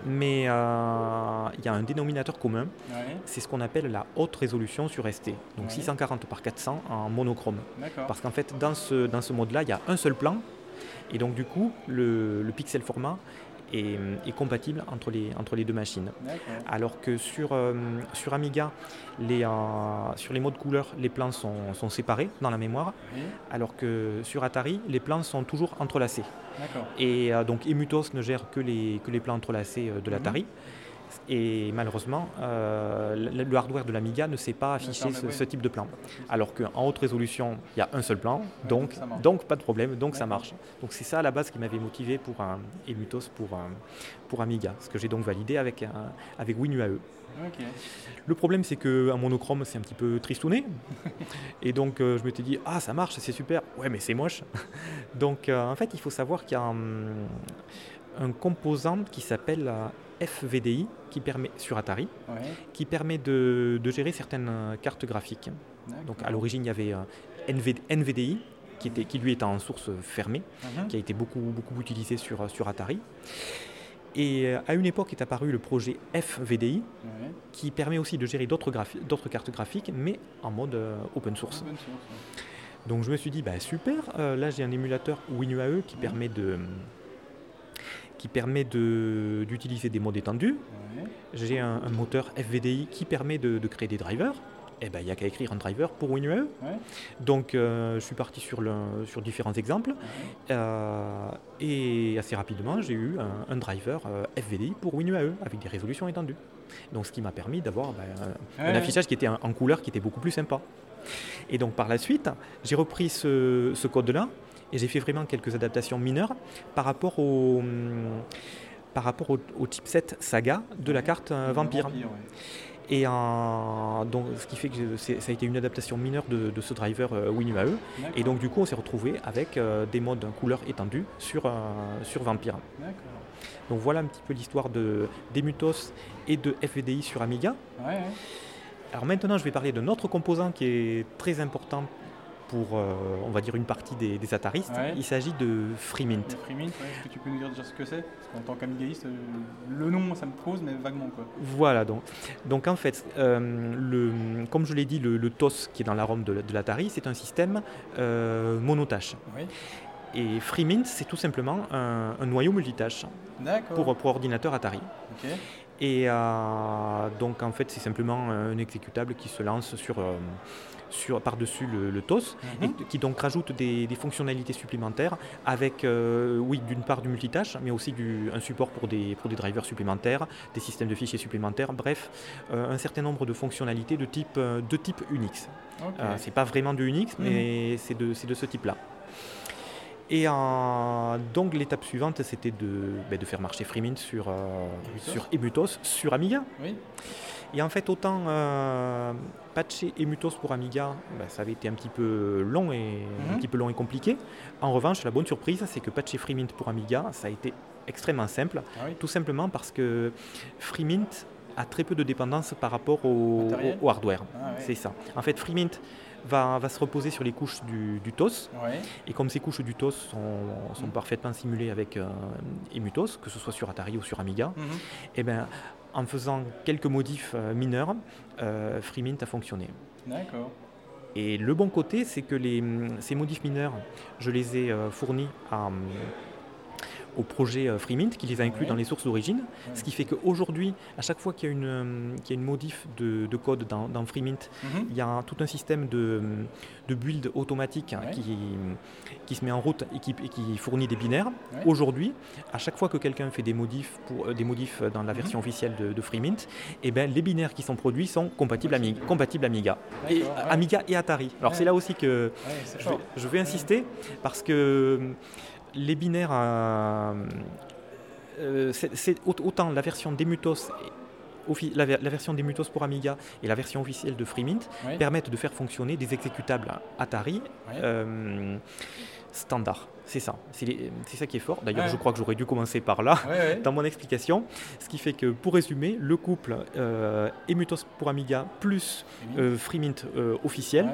mais euh, il y a un dénominateur commun, c'est ce qu'on appelle la haute résolution sur ST, donc 640 par 400 en monochrome. Parce qu'en fait, dans ce, dans ce mode-là, il y a un seul plan, et donc du coup, le, le pixel format est, compatible entre les, entre les deux machines. Alors que sur, euh, sur Amiga, les, euh, sur les modes couleur, les plans sont, sont, séparés dans la mémoire, alors que sur Atari, les plans sont toujours entrelacés. Et euh, donc Emutos ne gère que les, que les plans entrelacés de l'Atari. Mhm. Et malheureusement, euh, le hardware de l'Amiga ne sait pas afficher ce, type de plan. Alors qu'en haute résolution, il y a un seul plan, donc, donc pas de problème, donc ça marche. Donc c'est ça à la base qui m'avait motivé pour un Emutos pour, pour Amiga, ce que j'ai donc validé avec, avec WinUAE. Le problème, c'est qu'un monochrome, c'est un petit peu tristouné. et donc, euh, je m'étais dit, ah, ça marche, c'est super. Ouais, mais c'est moche. donc, euh, en fait, il faut savoir qu'il y a un, composant qui s'appelle FVDI qui permet, sur Atari, qui permet de, gérer certaines euh, cartes graphiques. Donc à l'origine, il y avait NVDI, qui, était, qui lui est en source fermée, uh-huh. qui a été beaucoup, beaucoup utilisé sur, sur Atari. Et à une époque est apparu le projet FVDI, qui permet aussi de gérer d'autres cartes graphiques, mais en mode open source. Donc je me suis dit, bah, super, là j'ai un émulateur WinUAE qui permet de qui permet d'utiliser des modes étendus. J'ai un, moteur FVDI qui permet de créer des drivers eh ben, il n'y a qu'à écrire un driver pour WinUAE. Donc, euh, je suis parti sur, le, sur différents exemples. Euh, et assez rapidement, j'ai eu un, driver euh, FVDI pour WinUAE avec des résolutions étendues. Donc, ce qui m'a permis d'avoir ben, un affichage qui était en, couleur qui était beaucoup plus sympa. Et donc, par la suite, j'ai repris ce, code-là et j'ai fait vraiment quelques adaptations mineures par rapport au. par rapport au, chipset Saga de la carte Vampire. Et donc, ce qui fait que ça a été une adaptation mineure de, ce driver euh, WinUAE. Et donc, du coup, on s'est retrouvé avec euh, des modes couleur étendue sur, euh, sur Vampire. Donc, voilà un petit peu l'histoire d'Emutos et de FVDI sur Amiga. Alors maintenant, je vais parler d'un autre composant qui est très important pour, euh, on va dire, une partie des, des ataristes. Il s'agit de FreeMint. FreeMint, est-ce que tu peux nous dire déjà ce que c'est? Parce qu'en tant qu'amigaïste, euh, le nom, ça me pose, mais vaguement. Quoi. Voilà, donc, donc en fait, euh, le, comme je l'ai dit, le, TOS qui est dans l'arôme de, de l'Atari, c'est un système monotâche. Et FreeMint, c'est tout simplement un, noyau multitâche pour, pour ordinateur Atari. Et donc en fait, c'est simplement un exécutable qui se lance sur, par-dessus le, TOS, et mhm. qui donc rajoute des, fonctionnalités supplémentaires avec, euh, oui, d'une part du multitâche, mais aussi du, un support pour des, pour des drivers supplémentaires, des systèmes de fichiers supplémentaires, bref, euh, un certain nombre de fonctionnalités de type, euh, de type Unix. c'est pas vraiment du Unix, mhm. mais c'est de, de ce type-là. Et donc l'étape suivante, c'était de, ben, de, faire marcher FreeMint sur, sur Emutos, sur Amiga. Oui. Et en fait, autant euh, patcher Emutos pour Amiga, ben, ça avait été un petit peu long et un mhm. petit peu long et compliqué. En revanche, la bonne surprise, c'est que patcher FreeMint pour Amiga, ça a été extrêmement simple. Ah tout simplement parce que FreeMint a très peu de dépendance par rapport au, hardware. Ah c'est ça. En fait, FreeMint va, va, se reposer sur les couches du, TOS. Et comme ces couches du TOS sont, mhm. parfaitement simulées avec euh, Emutos, que ce soit sur Atari ou sur Amiga, mhm. et eh ben, en faisant quelques modifs euh, mineurs, euh, FreeMint a fonctionné. D'accord. Et le bon côté, c'est que les, ces modifs mineurs, je les ai euh, fournis à, au projet euh, FreeMint qui les a inclus dans les sources d'origine. Ce qui fait qu'aujourd'hui, à chaque fois qu'il y a une, euh, une modif de, code dans, dans FreeMint, mhm. il y a tout un système de, de build automatique qui, qui se met en route et qui, qui fournit des binaires. Aujourd'hui, à chaque fois que quelqu'un fait des modifs, pour, euh, des modifs dans la mhm. version officielle de, FreeMint, et eh ben, les binaires qui sont produits sont compatibles, Amiga, compatibles Amiga. Et, Amiga et Atari. Alors c'est là aussi que je vais, je vais insister parce que les binaires, euh, euh, c'est autant la version d'Emutos la, la, version d'Emutos pour Amiga et la version officielle de FreeMint permettent de faire fonctionner des exécutables Atari euh, standards. C'est ça, c'est ça qui est fort. D'ailleurs, je crois que j'aurais dû commencer par là dans mon explication. Ce qui fait que, pour résumer, le couple euh, Emutos pour Amiga plus euh, FreeMint euh, officiel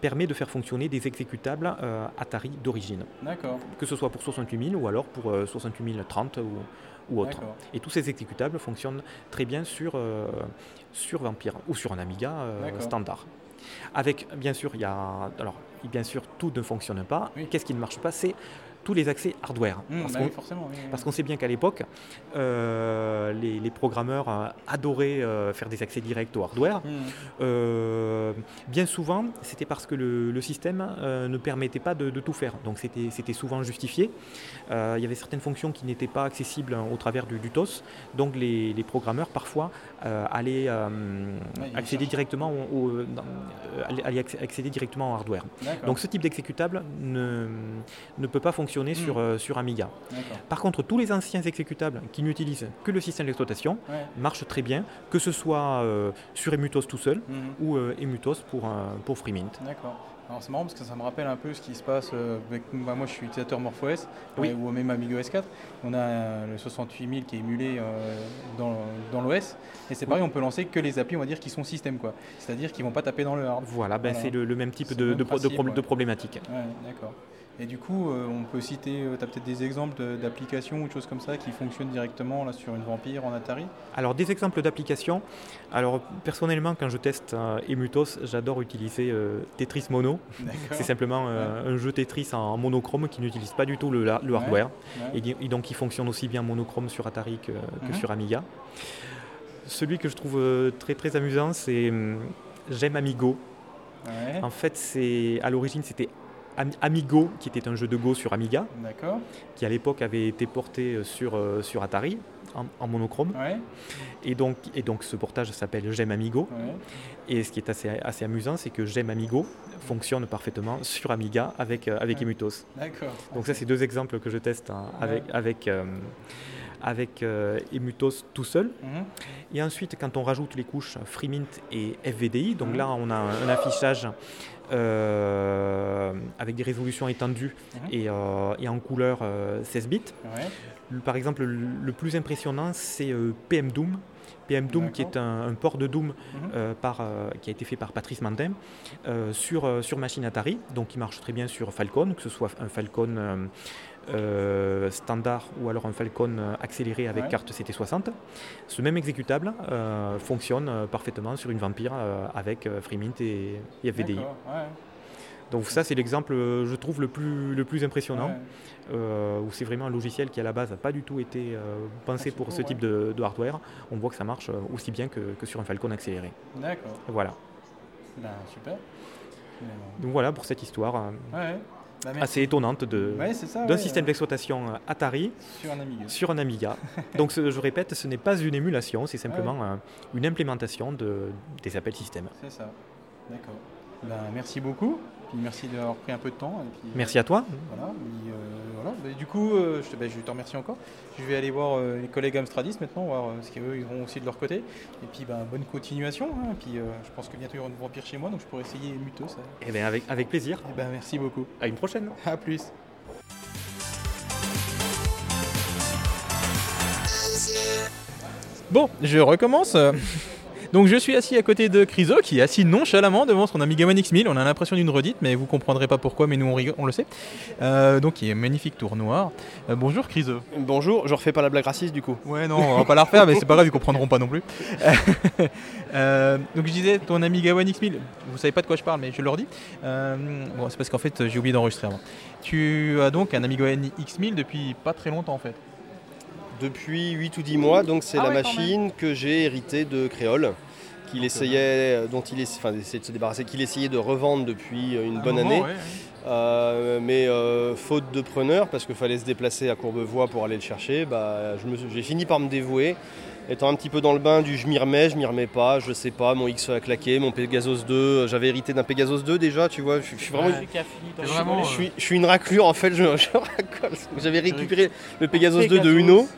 permet de faire fonctionner des exécutables Atari d'origine. D'accord. Que ce soit pour 68000 ou alors pour 68030 ou, ou autre. Et tous ces exécutables fonctionnent très bien sur, sur Vampire ou sur un Amiga standard. Avec, bien sûr, il y a. Alors, bien sûr, tout ne fonctionne pas. Qu'est-ce qui ne marche pas? C'est tous les accès hardware. Mmh, parce bah qu'on oui, sait bien qu'à l'époque, euh, les, programmeurs euh, adoraient euh, faire des accès directs au hardware. Mmh. bien souvent, c'était parce que le, système ne permettait pas de, tout faire. Donc c'était souvent justifié. il y avait certaines fonctions qui n'étaient pas accessibles au travers du, TOS. Donc les, programmeurs, parfois, allaient, accéder directement au, accéder directement au hardware. Donc ce type d'exécutable ne, ne peut pas fonctionner Hmm. sur, euh, sur Amiga. Par contre, tous les anciens exécutables qui n'utilisent que le système d'exploitation marchent très bien, que ce soit euh, sur Emutos tout seul hmm. ou euh, Emutos pour, pour FreeMint. D'accord. Alors c'est marrant parce que ça me rappelle un peu ce qui se passe avec bah, moi je suis utilisateur MorphOS oui. ou même Amigo S4. On a le 68000 qui est émulé euh, dans, dans l'OS et c'est pareil, on peut lancer que les applis on va dire qui sont système quoi. C'est-à-dire qu'ils vont pas taper dans le hard. Voilà, ben c'est le, même type de, de, de, problématique. Ouais, d'accord. Et du coup, euh, on peut citer, euh, tu as peut-être des exemples d'applications ou de choses comme ça qui fonctionnent directement là, sur une Vampire en Atari? Alors, des exemples d'applications. Alors, personnellement, quand je teste euh, Emutos, j'adore utiliser Tetris Mono. C'est simplement un jeu Tetris en monochrome qui n'utilise pas du tout le, hardware. Et, donc, il fonctionne aussi bien monochrome sur Atari que, mhm. sur Amiga. Celui que je trouve très très amusant, c'est hum, J'aime Amigo. En fait, c'est à l'origine, c'était Amigo, qui était un jeu de Go sur Amiga, qui à l'époque avait été porté euh, sur, euh, sur Atari en, monochrome. Et, donc, et donc ce portage s'appelle J'aime Amigo. Et ce qui est assez, assez amusant, c'est que J'aime Amigo fonctionne parfaitement sur Amiga avec, euh, avec Emutos. Donc ça, c'est deux exemples que je teste hein, avec, avec, avec Emutos tout seul. Mhm. Et ensuite, quand on rajoute les couches FreeMint et FVDI, donc mhm. là, on a un affichage euh, avec des résolutions étendues euh, et, en couleur 16 euh, bits. par exemple, le, plus impressionnant, c'est PM Doom. PM Doom qui est un, port de Doom mhm. par, qui a été fait par Patrice Mandin sur, sur machine Atari, donc qui marche très bien sur Falcon, que ce soit un Falcon euh, standard ou alors un Falcon accéléré avec carte CT60. Ce même exécutable euh, fonctionne euh, parfaitement sur une Vampire avec FreeMint et, FVDI. Donc ça c'est l'exemple, je trouve, le plus, le plus impressionnant, où c'est vraiment un logiciel qui à la base n'a pas du tout été pensé pour ce type de, hardware. On voit que ça marche aussi bien que, sur un Falcon accéléré. D'accord. Voilà. Ben, super. Donc voilà pour cette histoire. Bah, assez étonnante d'un système d'exploitation euh, Atari sur un Amiga. Donc je répète, ce n'est pas une émulation, c'est simplement euh, une implémentation de, des appels système. C'est ça, d'accord. Ben, merci beaucoup merci d'avoir pris un peu de temps. merci à toi. Voilà, euh, du coup, euh, je, te, je, te, remercie encore. Je vais aller voir euh, les collègues Amstradis maintenant, voir ce qu'eux ils vont aussi de leur côté. Et puis ben, bonne continuation. Hein. puis je pense que bientôt il y aura une vampire chez moi, donc je pourrais essayer Muteux. Ça. Et eh bien avec, avec plaisir. Et eh ben, merci beaucoup. À une prochaine. À plus. Bon, je recommence. Donc je suis assis à côté de Criso qui est assis nonchalamment devant son Amiga One X1000. On a l'impression d'une redite, mais vous comprendrez pas pourquoi, mais nous on, le sait. Euh, donc il est magnifique tour noir. Euh, bonjour Criso. Bonjour, je refais pas la blague raciste du coup. Ouais non, on va pas la refaire, mais c'est pas grave, ils comprendront pas non plus. Euh, donc je disais ton Amiga One X1000, vous savez pas de quoi je parle, mais je leur dis. bon, c'est parce qu'en fait j'ai oublié d'enregistrer avant. Tu as donc un Amiga One X1000 depuis pas très longtemps en fait depuis 8 ou 10 mois. Donc c'est ah la machine que j'ai héritée de Créole, qu'il essayait, dont il enfin, essayait de se débarrasser, qu'il essayait de revendre depuis une bonne année. Euh, mais euh, faute de preneur, parce qu'il fallait se déplacer à Courbevoie pour aller le chercher, bah, j'ai fini par me dévouer étant un petit peu dans le bain du je m'y remets, je m'y remets pas, je sais pas, mon X a claqué, mon Pegasus 2, j'avais hérité d'un Pegasus 2 déjà, tu vois, je, suis vraiment, je, suis, une raclure en fait, je, racole. J'avais récupéré le Pegasus 2 de Uno,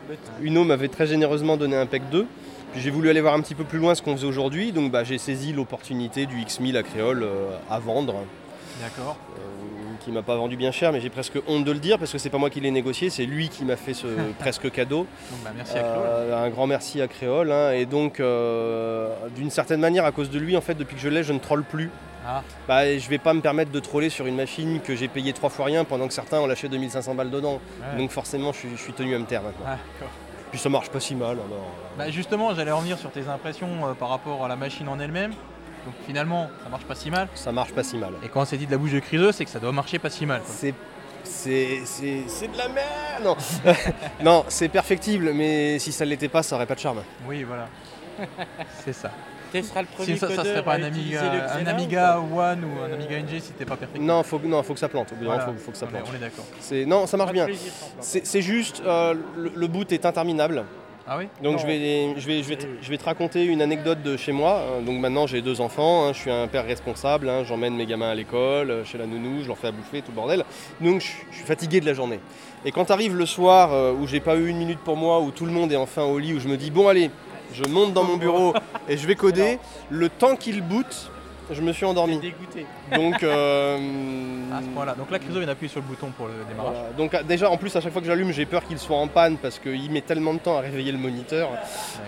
Uno m'avait très généreusement donné un PEG 2, puis j'ai voulu aller voir un petit peu plus loin ce qu'on faisait aujourd'hui, donc bah, j'ai saisi l'opportunité du X1000 à Créole euh, à vendre. D'accord. Euh, qui m'a pas vendu bien cher, mais j'ai presque honte de le dire parce que c'est pas moi qui l'ai négocié, c'est lui qui m'a fait ce presque cadeau. Bah, merci à euh, un grand merci à Créole. Hein. et donc, euh, d'une certaine manière, à cause de lui, en fait, depuis que je l'ai, je ne troll plus. Ah. Bah, je vais pas me permettre de troller sur une machine que j'ai payé trois fois rien pendant que certains ont lâché 2500 balles dedans. Donc forcément, je suis, tenu à me taire maintenant. Ah, Puis ça marche pas si mal. Bah, justement, j'allais revenir sur tes impressions euh, par rapport à la machine en elle-même. Donc finalement, ça marche pas si mal. Ça marche pas si mal. Et quand c'est dit de la bouche de Criseux, c'est que ça doit marcher pas si mal. C'est c'est, de la merde Non, non c'est perfectible, mais si ça ne l'était pas, ça aurait pas de charme. Oui, voilà. c'est ça. sera le premier ça, ça serait pas un Amiga, un Amiga One ou un Amiga NG si t'es pas perfect. Non, faut, non, faut que ça plante. faut, que ça plante. On est, d'accord. Non, ça marche bien. C'est, juste, euh, le, boot est interminable. Ah oui Donc je vais, je, vais, je, vais te, je vais te raconter une anecdote de chez moi. Donc maintenant j'ai deux enfants, hein. je suis un père responsable, hein. j'emmène mes gamins à l'école, euh, chez la nounou, je leur fais à bouffer, tout le bordel. Donc je, suis fatigué de la journée. Et quand arrive le soir euh, où j'ai pas eu une minute pour moi, où tout le monde est enfin au lit, où je me dis bon allez, je monte dans mon bureau et je vais coder, le temps qu'il boot, Je me suis endormi. dégoûté. Donc, euh, À ce point-là. Donc là, Criso vient d'appuyer sur le bouton pour le démarrage. voilà. Donc ah, déjà, en plus, à chaque fois que j'allume, j'ai peur qu'il soit en panne parce qu'il met tellement de temps à réveiller le moniteur.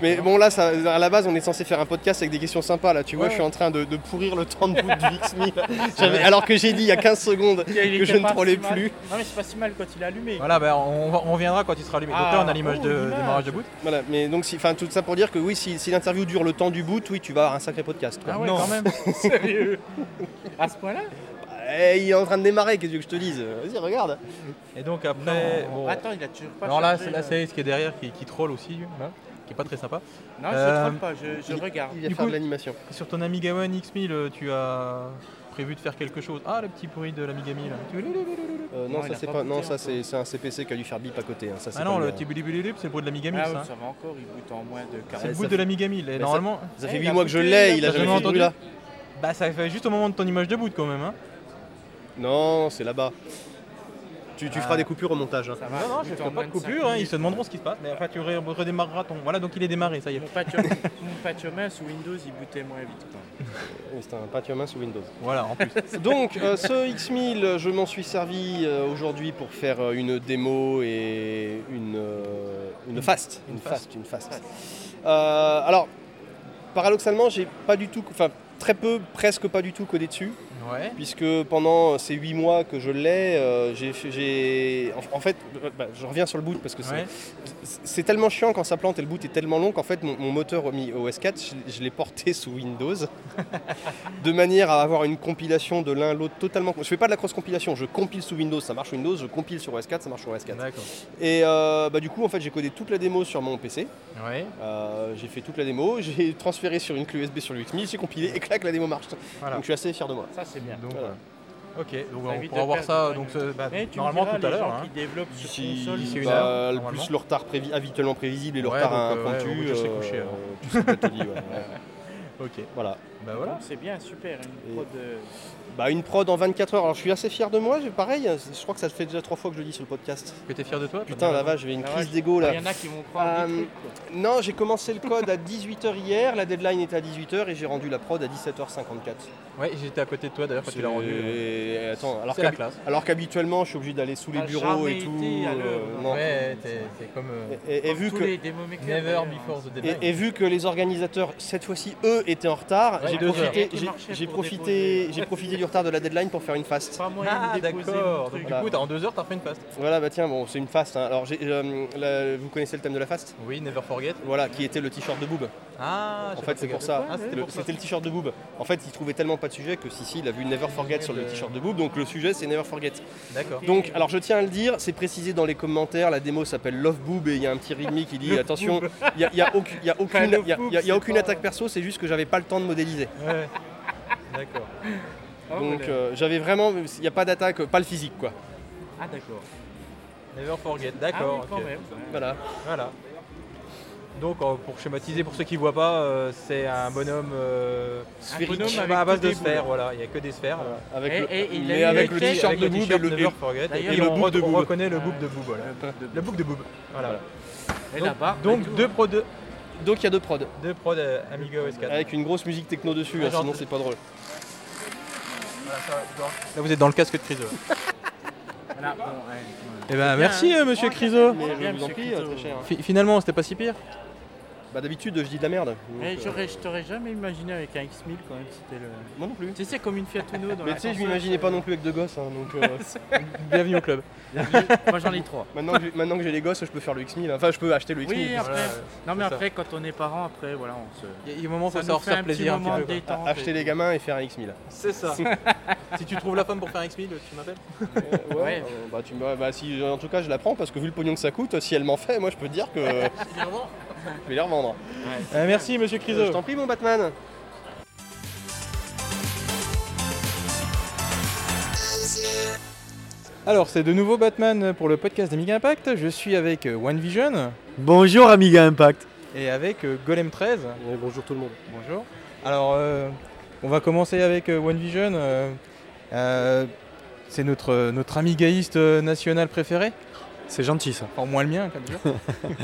Mais bon, là, ça, à la base, on est censé faire un podcast avec des questions sympas. Là, tu vois, Ouais. je suis en train de, de pourrir le temps de boot du X1000. J'avais- Alors que j'ai dit il y a 15 secondes que je ne trollais si plus. Non mais c'est pas si mal quand il est allumé. Voilà, bah, on, reviendra quand il sera allumé. Donc Ah, là, on a l'image oh, de démarrage de boot. Voilà, mais donc, si- enfin, tout ça pour dire que oui, si, si l'interview dure le temps du boot, oui, tu vas avoir un sacré podcast. quoi. Ah ouais, Non. quand même. Sérieux À ce point-là Eh, il est en train de démarrer, qu'est-ce que je te dise? Vas-y, regarde. Et donc après. Non. bon. Attends, il a toujours pas Alors là, c'est là, euh. ce qui est derrière qui, qui troll aussi, là, qui est pas très sympa. Non, Euh, je troll pas, je, je il- regarde. Il va Du faire coup- de l'animation. Sur ton Amiga One X1000, euh, tu as prévu de faire quelque chose. Ah, le petit bruit de l'Amiga 1000. Euh, non, Non, ça c'est pas non, ça c'est un CPC qui a dû faire bip à côté. hein, Ça, Ah non, le petit c'est le bruit de l'Amiga 1000, Ah ça. oui, ça va encore, il boot en moins de 40 C'est le fait- de l'Amiga 1000. Et ça- normalement, Ça Eh, fait il 8 a mois que je l'ai, il a jamais fait ce bruit là. Bah ça fait juste au moment de ton image de boot quand même. Hein. Non, c'est là-bas. Tu, tu Ah. feras des coupures au montage. hein. Ça va, Non, non, je fais en pas de coupure, hein, ils se demanderont ce qui se passe. Mais enfin, tu redémarreras ton. Voilà, donc il est démarré, ça y est. Mon Pentium, mon Pentium 1 sous Windows, il bootait moins vite. Oui, C'est un 1 sous Windows. Voilà, en plus. Donc, euh, ce X1000, je m'en suis servi euh, aujourd'hui pour faire euh, une démo et une, euh, une fast. Une fast, une fast. Euh, alors, paradoxalement, j'ai pas du tout, enfin très peu, presque pas du tout codé dessus. Ouais. puisque pendant ces 8 mois que je l'ai, euh, j'ai, en, en fait, bah, je reviens sur le boot parce que c'est, Ouais. c'est tellement chiant quand ça plante et le boot est tellement long qu'en fait mon, mon moteur mis OS 4, je, je l'ai porté sous Windows, de manière à avoir une compilation de l'un à l'autre totalement. Je fais pas de la cross compilation, je compile sous Windows, ça marche Windows, je compile sur OS 4, ça marche sur OS 4. D'accord. Et euh, bah, du coup en fait j'ai codé toute la démo sur mon PC, Ouais. Euh, j'ai fait toute la démo, j'ai transféré sur une clé USB sur le X1000, j'ai compilé et clac la démo marche. Voilà. Donc je suis assez fier de moi. Ça, c'est bien. Donc, Voilà. euh, ok, donc on pourra voir ça donc, euh, bah, normalement tout à l'heure. gens hein. qui développent sur D'ici console, d'ici une bah, heure, le normalement. plus le retard prévi- habituellement prévisible et le Ouais, retard. Ok. Voilà. Bah voilà. C'est bien, super. Une Et- prod, euh, Bah, une prod en 24 heures. Alors je suis assez fier de moi. j'ai- Pareil, je crois que ça fait déjà trois fois que je le dis sur le podcast. Que t'es fier de toi Putain, la vache, j'avais une crise d'ego là. Il y en a qui vont prendre Euh, des trucs. Non, j'ai commencé le code à 18h hier. La deadline était à 18h et j'ai rendu la prod à 17h54. Ouais, j'étais à côté de toi d'ailleurs quand tu l'as rendu. Et Attends, alors alors qu'habituellement je suis obligé d'aller sous les T'as bureaux et tout. euh, non. Ouais, t'es- c'est comme euh, Et, et Comme vu tous que, les démos makers, Never d'ailleurs. Before the Et, Deadline. et vu que les organisateurs, cette fois-ci, eux, étaient en retard, Ouais, j'ai profité, j'ai- pour profité, déposer. j'ai profité du retard de la deadline pour faire une fast. Pas moyen Ah de d'accord. Donc truc. du Voilà. coup, t'as- en deux heures, t'as fait une fast. Voilà, bah tiens, bon, c'est une fast. hein. Alors, j'ai, euh, la- vous connaissez le thème de la fast? Oui, Never Forget. Voilà, qui était le t-shirt de Boob. Ah. En fait, c'est pour ça. Ah, c'était Le- pour ça. C'était le t-shirt de Boob. En fait, il trouvait tellement pas de sujet que Sissi, il a vu Never Forget sur le t-shirt de Boob. Donc, le sujet, c'est Never Forget. D'accord. Donc, alors, je tiens à le dire, c'est précisé dans les commentaires. La démo s'appelle Love Boob et il y a un petit readme qui dit attention, il n'y a, y a aucune, il y a aucune, y a- y a- y a aucune attaque perso, c'est juste que j'avais pas le temps de modéliser. Ouais. D'accord. Ah, Donc, euh, j'avais vraiment, il n'y a pas d'attaque, pas le physique, quoi. Ah d'accord. Never Forget. Ah D'accord. oui, même. Voilà. Voilà. Donc, euh, pour schématiser, pour ceux qui voient pas, euh, c'est un bonhomme euh, bonhomme avec à base de des sphères. Voilà, il n'y a que des sphères. Voilà. Avec Et- le, et mais avec le t-shirt de Boob et le, Et le on, book de on Boob. reconnaît le Ah, book de Boob. Voilà. Le book de Boob. Voilà. Et Donc- barre. Donc, et deux pro 2 Donc il y a deux prods, deux prods euh, Amiga OS 4. avec une grosse musique techno dessus, Ah, hein, genre- sinon c'est pas drôle. Là, vous êtes dans le casque de Criso. Voilà, bon, ouais, ouais. Eh ben, Bien, merci, hein. monsieur Criso. Mais bien, je vous en monsieur prie, Criso. très cher. Fi- Finalement, c'était pas si pire. Bah d'habitude je dis de la merde. Mais euh, j'aurais, je t'aurais jamais imaginé avec un X1000 quand même. C'était le. Moi non plus. Tu sais, c'est comme une Fiat Uno dans Mais tu sais, je m'imaginais pas non plus avec deux gosses. hein, donc, euh, Bienvenue au club. Moi j'en ai trois. maintenant, que j'ai- maintenant que j'ai les gosses, je peux faire le X1000. Enfin, je peux acheter le X1000. Oui, après. Voilà, non, mais ça. après, quand on est parent, après, voilà, on se. Il y a- il y a un moment où Ça faut nous fait faire un petit plaisir un moment petit de peu. quoi. détente. Acheter les gamins et faire un X1000. C'est ça. si tu trouves la femme pour faire un X1000, tu m'appelles ouais. Ouais. euh, bah, tu, me- bah, si, en tout cas, je la prends parce que vu le pognon que ça coûte, si elle m'en fait, moi je peux te dire que je vais les revendre. Euh, Merci, monsieur Euh, Criso. je t'en prie, mon Batman. Alors, c'est de nouveau Batman pour le podcast d'Amiga Impact. Je suis avec euh, One Vision Bonjour Amiga Impact. et avec euh, Golem 13. bonjour tout le monde. Bonjour. Alors, euh, on va commencer avec euh, One Vision. euh, euh, c'est notre, notre amigaïste euh, national préféré. C'est gentil ça. Enfin, moins le mien, quand même.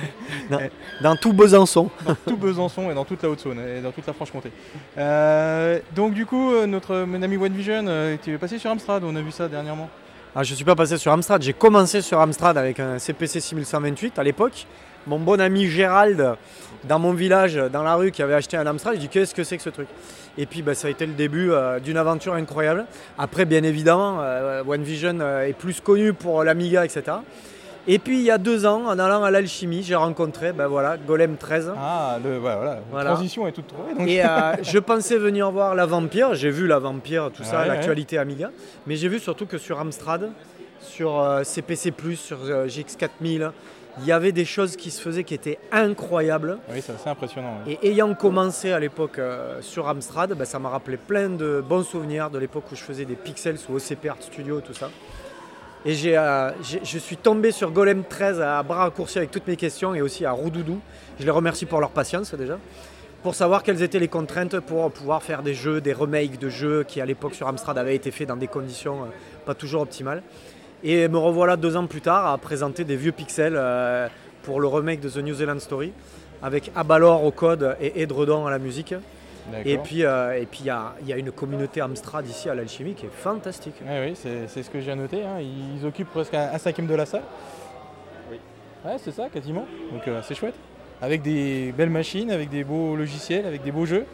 dans, dans, tout Besançon. dans tout Besançon et dans toute la Haute-Saône et dans toute la Franche-Comté. Euh, donc du coup, euh, notre mon ami One Vision, euh, tu es passé sur Amstrad, on a vu ça dernièrement. Ah, je ne suis pas passé sur Amstrad, j'ai commencé sur Amstrad avec un CPC 6128 à l'époque. Mon bon ami Gérald, dans mon village, dans la rue, qui avait acheté un Amstrad, je dit qu'est-ce que c'est que ce truc? Et puis bah, ça a été le début d'une aventure incroyable. Après, bien évidemment, One Vision est plus connu pour l'Amiga, etc. Et puis il y a deux ans, en allant à l'alchimie, j'ai rencontré ben voilà, Golem 13. Ah, le, voilà, la transition est toute trouvée. Et euh, je pensais venir voir la Vampire, j'ai vu la Vampire, tout ça, l'actualité Amiga, mais j'ai vu surtout que sur Amstrad, sur CPC, euh, sur euh, GX4000, il y avait des choses qui se faisaient qui étaient incroyables. Oui, c'est assez impressionnant. Et ayant commencé à l'époque sur Amstrad, ben, ça m'a rappelé plein de bons souvenirs de l'époque où je faisais des pixels sous OCP Art Studio, tout ça. Et euh, je suis tombé sur Golem 13 à bras raccourcis avec toutes mes questions et aussi à Roudoudou. Je les remercie pour leur patience déjà. Pour savoir quelles étaient les contraintes pour pouvoir faire des jeux, des remakes de jeux qui à l'époque sur Amstrad avaient été faits dans des conditions euh, pas toujours optimales. Et me revoilà deux ans plus tard à présenter des vieux pixels euh, pour le remake de The New Zealand Story avec Abalor au code et Edredon à la musique. Et puis euh, et puis il y a, une communauté Amstrad ici à l'alchimie qui est fantastique. oui, c'est ce que j'ai noté. Hein. Ils occupent presque un, cinquième de la salle. Oui. Ouais, c'est ça, quasiment. Donc euh, c'est chouette. Avec des belles machines, avec des beaux logiciels, avec des beaux jeux.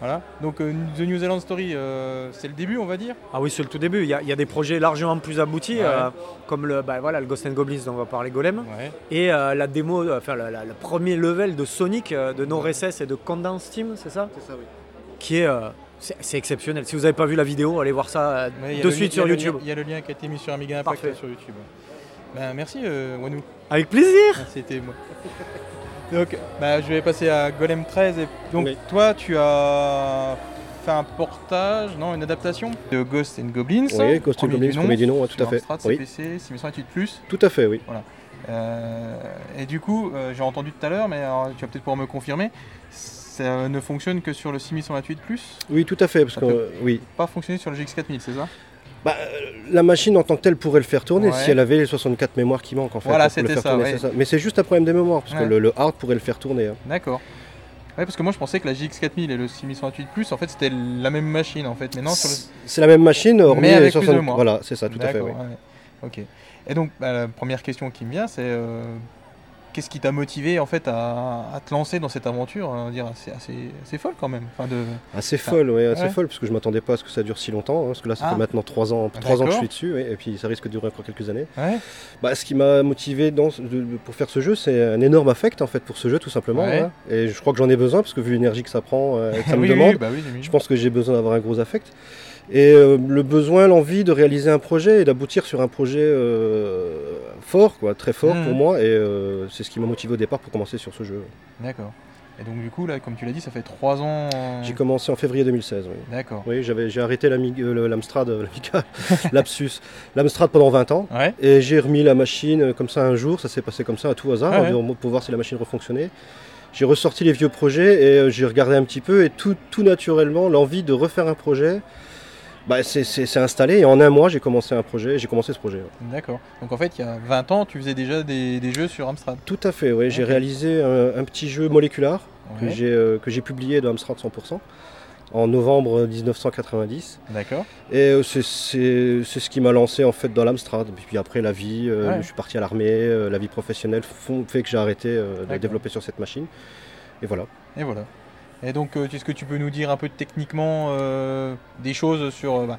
Voilà. Donc euh, The New Zealand Story, euh, c'est le début, on va dire Ah oui, c'est le tout début. Il y, a, des projets largement plus aboutis, euh, comme le, bah, voilà, le Ghost and Goblins dont on va parler Golem. Et la démo, enfin le premier level de Sonic, de No Recess et de Condensed Team, c'est ça C'est ça, oui. Qui est. c'est exceptionnel. Si vous n'avez pas vu la vidéo, allez voir ça de suite sur YouTube. Il y a le lien qui a été mis sur Amiga Impact sur YouTube. Ben, merci Wanou. Avec plaisir C'était moi. Donc, bah, je vais passer à Golem 13. Et donc, toi, tu as fait un portage, non, une adaptation de Ghost and Goblins. Oui, Ghost and Goblins, premier du nom, tout à fait. oui. CPC, 6128 Tout à fait, oui. Voilà. Euh, et du coup, euh, j'ai entendu tout à l'heure, mais tu vas peut-être pouvoir me confirmer, ça ne fonctionne que sur le 6128 Oui, tout à fait, parce que oui. Pas fonctionner sur le GX4000, c'est ça? Bah, la machine en tant que telle pourrait le faire tourner si elle avait les 64 mémoires qui manquent en fait. Voilà, c'était ça, Mais c'est juste un problème de mémoire parce que le, hard pourrait le faire tourner. Hein. D'accord. Ouais, parce que moi je pensais que la GX4000 et le 6128 Plus en fait c'était la même machine en fait, mais non C'est la même machine, mais avec les 60... Voilà, c'est ça, tout à fait. Ok. Et donc bah, la première question qui me vient c'est euh, qu'est-ce qui t'a motivé en fait à, te lancer dans cette aventure on dire assez, assez, folle quand même. Enfin, de... assez folle oui assez folle parce que je m'attendais pas à ce que ça dure si longtemps hein, parce que là ça fait ah. maintenant 3 ans trois ans que je suis dessus et puis ça risque de durer encore quelques années. Bah, ce qui m'a motivé dans, pour faire ce jeu c'est un énorme affect en fait pour ce jeu tout simplement hein. et je crois que j'en ai besoin parce que vu l'énergie que ça prend euh, que ça me demande bah je pense que j'ai besoin d'avoir un gros affect. Et euh, le besoin, l'envie de réaliser un projet et d'aboutir sur un projet euh, fort, quoi, très fort pour mmh. moi. Et euh, c'est ce qui m'a motivé au départ pour commencer sur ce jeu. D'accord. Et donc du coup, là, comme tu l'as dit, ça fait trois ans. J'ai commencé en février 2016. Oui. D'accord. Oui, j'ai arrêté l'Amstrad, lapsus, l'Amstrad pendant 20 ans. Et j'ai remis la machine comme ça un jour. Ça s'est passé comme ça à tout hasard pour voir si la machine refonctionnait. J'ai ressorti les vieux projets et j'ai regardé un petit peu et tout, tout naturellement l'envie de refaire un projet bah, c'est installé et en un mois j'ai commencé un projet, j'ai commencé ce projet. D'accord. Donc en fait il y a 20 ans tu faisais déjà des, jeux sur Amstrad Tout à fait, oui. J'ai réalisé un, petit jeu moléculaire euh, que j'ai publié de Amstrad 100% en novembre 1990. D'accord. Et euh, c'est ce qui m'a lancé en fait dans l'Amstrad. Puis après la vie, euh, je suis parti à l'armée, la vie professionnelle font, fait que j'ai arrêté de développer sur cette machine. Et voilà. Et voilà. Et donc, euh, est-ce que tu peux nous dire un peu techniquement euh, des choses sur. Euh, bah,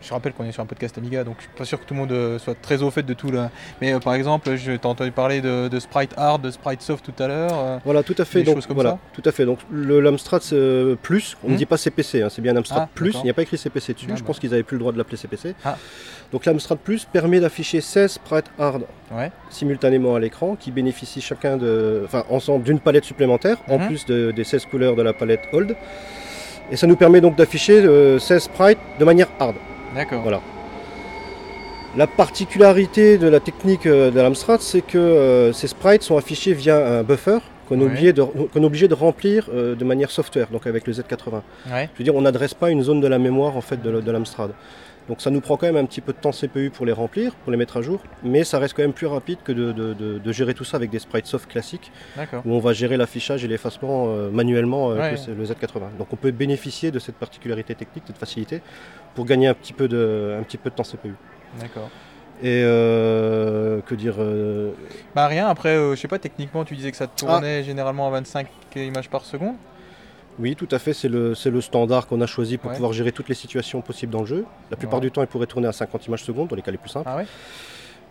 je rappelle qu'on est sur un podcast Amiga, donc je suis pas sûr que tout le monde soit très au fait de tout là. Mais par exemple, je t'ai entendu parler de, Sprite Hard, de Sprite Soft tout à l'heure. voilà, tout à fait. donc, voilà, tout à fait. Donc le l'Amstrad Plus, on ne hmm. dit pas CPC, hein, c'est bien Amstrad ah, Plus. Il n'y a pas écrit CPC dessus. je pense qu'ils n'avaient plus le droit de l'appeler CPC. Ah. Donc l'Amstrad Plus permet d'afficher 16 sprites hard simultanément à l'écran qui bénéficient chacun de, enfin, ensemble d'une palette supplémentaire en mhm. plus des 16 couleurs de la palette Hold. Et ça nous permet donc d'afficher 16 euh, sprites de manière hard. D'accord. Voilà. La particularité de la technique euh, de l'Amstrad, c'est que euh, ces sprites sont affichés via un buffer qu'on est, obligé de, est obligé de remplir de manière software, donc avec le Z80. Je veux dire, on n'adresse pas une zone de la mémoire en fait de, de l'Amstrad. Donc ça nous prend quand même un petit peu de temps CPU pour les remplir, pour les mettre à jour, mais ça reste quand même plus rapide que de, gérer tout ça avec des sprites soft classiques, où on va gérer l'affichage et l'effacement euh, manuellement avec le, Z80. Donc on peut bénéficier de cette particularité technique, de cette facilité, pour gagner un petit peu de, un petit peu de temps CPU. D'accord. Et euh, que dire euh, Bah rien, après, je sais pas, techniquement tu disais que ça tournait ah. généralement à 25 images par seconde oui, tout à fait, c'est le, le, standard qu'on a choisi pour pouvoir gérer toutes les situations possibles dans le jeu. La plupart du temps, il pourrait tourner à 50 images secondes, dans les cas les plus simples. Ah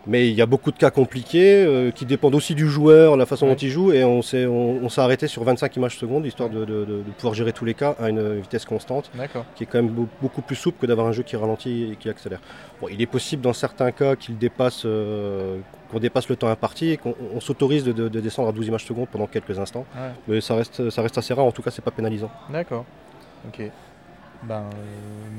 Mais il y a beaucoup de cas compliqués euh, qui dépendent aussi du joueur, la façon dont il joue, et on s'est on, arrêté sur 25 images secondes, histoire de, pouvoir gérer tous les cas à une vitesse constante, qui est quand même beaucoup plus souple que d'avoir un jeu qui ralentit et qui accélère. Bon, il est possible dans certains cas qu'il dépasse, euh, qu'on dépasse le temps imparti et qu'on s'autorise de, descendre à 12 images secondes pendant quelques instants. Mais ça reste, ça reste assez rare, en tout cas c'est pas pénalisant. D'accord. Ok. Ben, euh,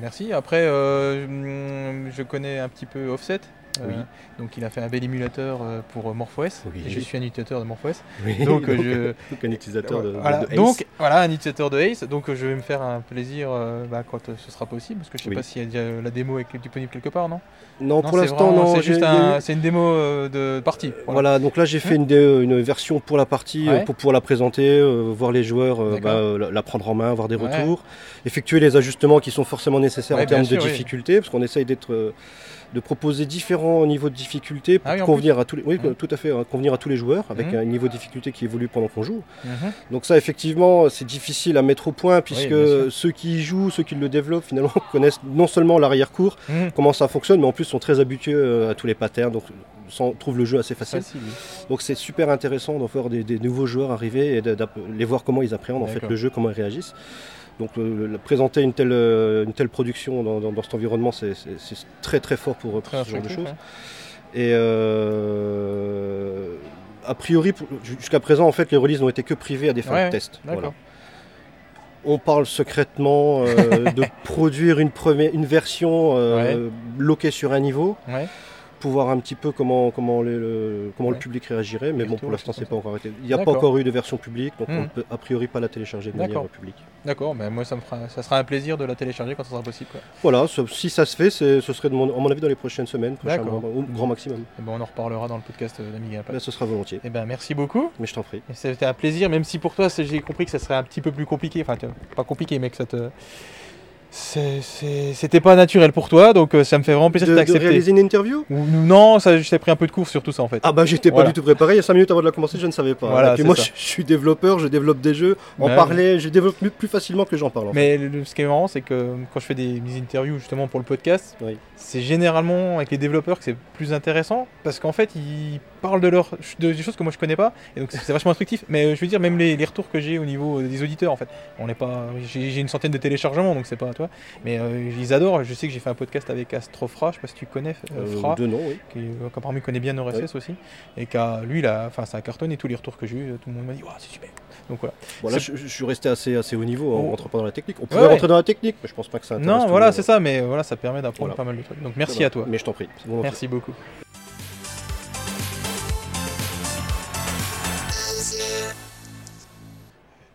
merci. Après, je connais un petit peu Offset. Oui. Euh, donc il a fait un bel émulateur euh, pour MorphOS. je suis un utilisateur de MorphOS. Donc, je... un utilisateur de, voilà. Ace. Donc voilà, un utilisateur de Ace. Donc je vais me faire un plaisir euh, bah, quand ce sera possible, parce que je sais pas déjà la démo est disponible quelque part, non? Non, pour l'instant, non. C'est juste une démo de partie. Voilà, donc là j'ai fait une, une, version pour la partie, pour pouvoir la présenter, voir les joueurs, bah, la, prendre en main, avoir des retours, effectuer les ajustements qui sont forcément nécessaires en termes de difficulté, parce qu'on essaye d'être de proposer différents niveaux de difficulté pour ah convenir à tous les, oui, tout à fait, hein, convenir à tous les joueurs avec mmh. un niveau de difficulté qui évolue pendant qu'on joue. Mmh. Donc ça, effectivement, c'est difficile à mettre au point puisque ceux qui y jouent, ceux qui le développent, finalement, connaissent non seulement l'arrière-cours, mmh. comment ça fonctionne, mais en plus sont très habitués euh, à tous les patterns. Donc trouvent le jeu assez facile. Donc c'est super intéressant d'en voir des, nouveaux joueurs arriver et de, les voir comment ils appréhendent en fait le jeu, comment ils réagissent. Donc euh, présenter une telle, euh, une telle production dans, cet environnement, c'est très très fort pour, ce genre de choses. Et euh, a priori, jusqu'à présent, en fait, les releases n'ont été que privées à des fins de test. On parle secrètement de produire une, première, une version bloquée sur un niveau pour voir un petit peu comment, comment, le, comment le public réagirait, mais bon, pour l'instant, c'est pas encore arrêté. Il n'y a pas encore eu de version publique, donc on ne hmm. peut a priori pas la télécharger de manière publique. D'accord, mais moi, ça, me fera, ça sera un plaisir de la télécharger quand ça sera possible. Voilà, si ça se fait, ce serait, de mon, à mon avis, dans les prochaines semaines, au grand maximum. Et eh ben, on en reparlera dans le podcast d'Amiga. Ben, ce sera volontiers. Et eh ben, merci beaucoup. Mais je t'en prie. C'était un plaisir, même si pour toi, j'ai compris que ça serait un petit peu plus compliqué. Enfin, pas compliqué, mais que ça te c'était pas naturel pour toi, donc euh, ça me fait vraiment plaisir de, de réaliser une interview? Non, ça, je t'ai pris un peu de cours sur tout ça en fait. Ah bah j'étais pas du tout préparé, il y a 5 minutes avant de la commencer, je ne savais pas. Voilà, moi je, suis développeur, je développe des jeux, en parler, je développe plus, facilement que j'en parle. Mais ce qui est marrant, c'est que quand je fais des, interviews justement pour le podcast, c'est généralement avec les développeurs que c'est plus intéressant parce qu'en fait ils parlent de, leur, de, des choses que moi je connais pas. Et donc c'est vachement instructif. Mais euh, je veux dire, même les, retours que j'ai au niveau des auditeurs en fait, on n'est pas, j'ai une centaine de téléchargements donc c'est pas toi. Mais euh, ils adorent. Je sais que j'ai fait un podcast avec Astrofra, je sais pas si tu connais euh, euh, Fra, de nom, oui. qui apparemment connaît bien NoRSS aussi. Et qu'à lui, là, enfin, ça cartonne et tous les retours que j'ai eu, tout le monde m'a dit, c'est super. Donc voilà. Voilà, je, suis resté assez, assez haut niveau en oh. rentrant pas dans la technique. On pourrait rentrer dans la technique, mais je pense pas que ça Non, voilà, c'est ça, mais voilà, ça permet d'apprendre pas mal de trucs. Donc merci à toi. Mais je t'en prie. Merci beaucoup.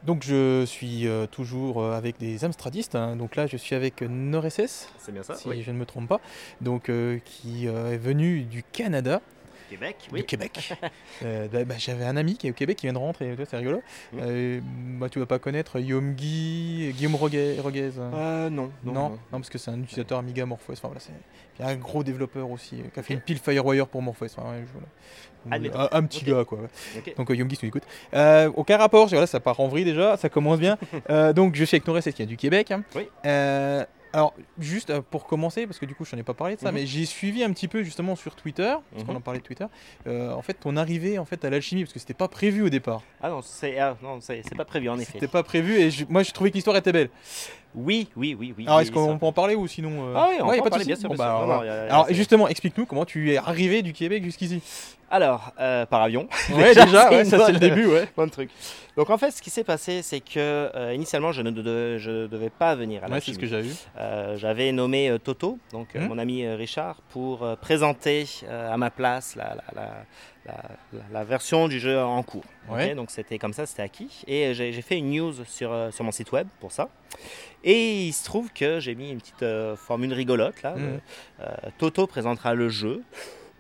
Donc je suis euh, toujours euh, avec des Amstradistes. Hein. Donc là, je suis avec NordSS. C'est bien ça. Si je ne me trompe pas. Donc euh, qui est venu du Canada. Québec, oui. Du Québec. Bah, bah, j'avais un ami qui est au Québec qui vient de rentrer, c'est rigolo. Mm. bah, tu vas pas connaître Yomgi, Guillaume Roguez, non, non, non, parce que c'est un utilisateur Amiga MorphOS. Enfin, voilà, c'est un gros développeur aussi qui a fait une pile Firewire pour MorphOS. Enfin, un, petit gars quoi. Donc euh, Youngis nous écoute. Euh, aucun rapport, voilà, ça part en vrille déjà, ça commence bien. Euh, donc je suis avec Norès qui est du Québec. Hein. Oui. alors juste pour commencer, parce que du coup je n'en ai pas parlé de ça, mhm. mais j'ai suivi un petit peu justement sur Twitter, parce qu'on mhm. en parlait de Twitter, en fait ton arrivée en fait à l'alchimie, parce que c'était pas prévu au départ. Ah non, c'est ah, pas prévu en effet. C'était pas prévu et moi je trouvais que l'histoire était belle. Oui, oui, oui, oui. Alors, est-ce qu'on peut en parler ou sinon Ah oui, on peut en parler, bien sûr. alors, justement, explique-nous comment tu es arrivé du Québec jusqu'ici. Alors, euh, par avion. Ouais, déjà, ça c'est le début, ouais. Bon truc. Donc en fait, ce qui s'est passé, c'est que euh, initialement, je ne devais pas venir à la ouais, c'est ce que j'ai vu. Euh, j'avais nommé Toto, donc hmm. mon ami Richard, pour présenter à ma place la, version du jeu en cours. donc c'était comme ça, c'était acquis. Et j'ai fait une news sur, sur mon site web pour ça. Et il se trouve que j'ai mis une petite formule rigolote là. Mmh. Toto présentera le jeu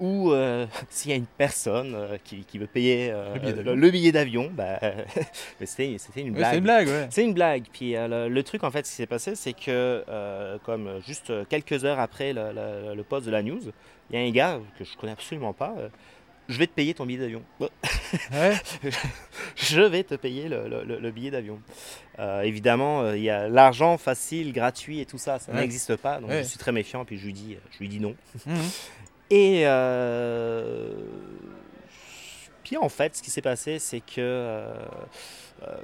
ou euh, s'il y a une personne euh, qui, veut payer euh, le billet d'avion, bah, c'était une blague. c'est une blague, ouais. C'est une blague. Puis le, truc, en fait, ce qui s'est passé, c'est que, comme juste quelques heures après le, poste de la news, il y a un gars que je connais absolument pas. je vais te payer ton billet d'avion. je vais te payer le, billet d'avion. évidemment, il y a l'argent facile, gratuit et tout ça, ça n'existe pas. Donc je suis très méfiant, puis je lui dis, je lui dis non. Mhm. Et euh, puis en fait, ce qui s'est passé, c'est que euh, euh,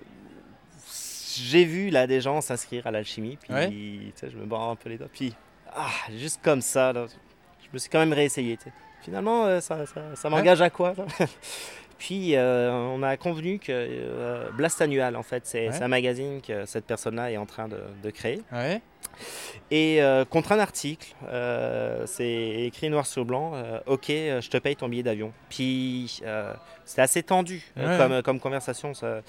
j'ai vu là des gens s'inscrire à l'alchimie, puis je me bats un peu les doigts, puis ah, juste comme ça, je me suis quand même réessayé. Finalement, ça, ça, m'engage à quoi Puis on a convenu que Blast Annual, en fait, c'est un magazine que cette personne-là est en train de, de créer. Ouais. Et euh, contre un article, euh, c'est écrit noir sur blanc, euh, ok, je te paye ton billet d'avion. Puis c'est assez tendu comme, comme, conversation. Ça.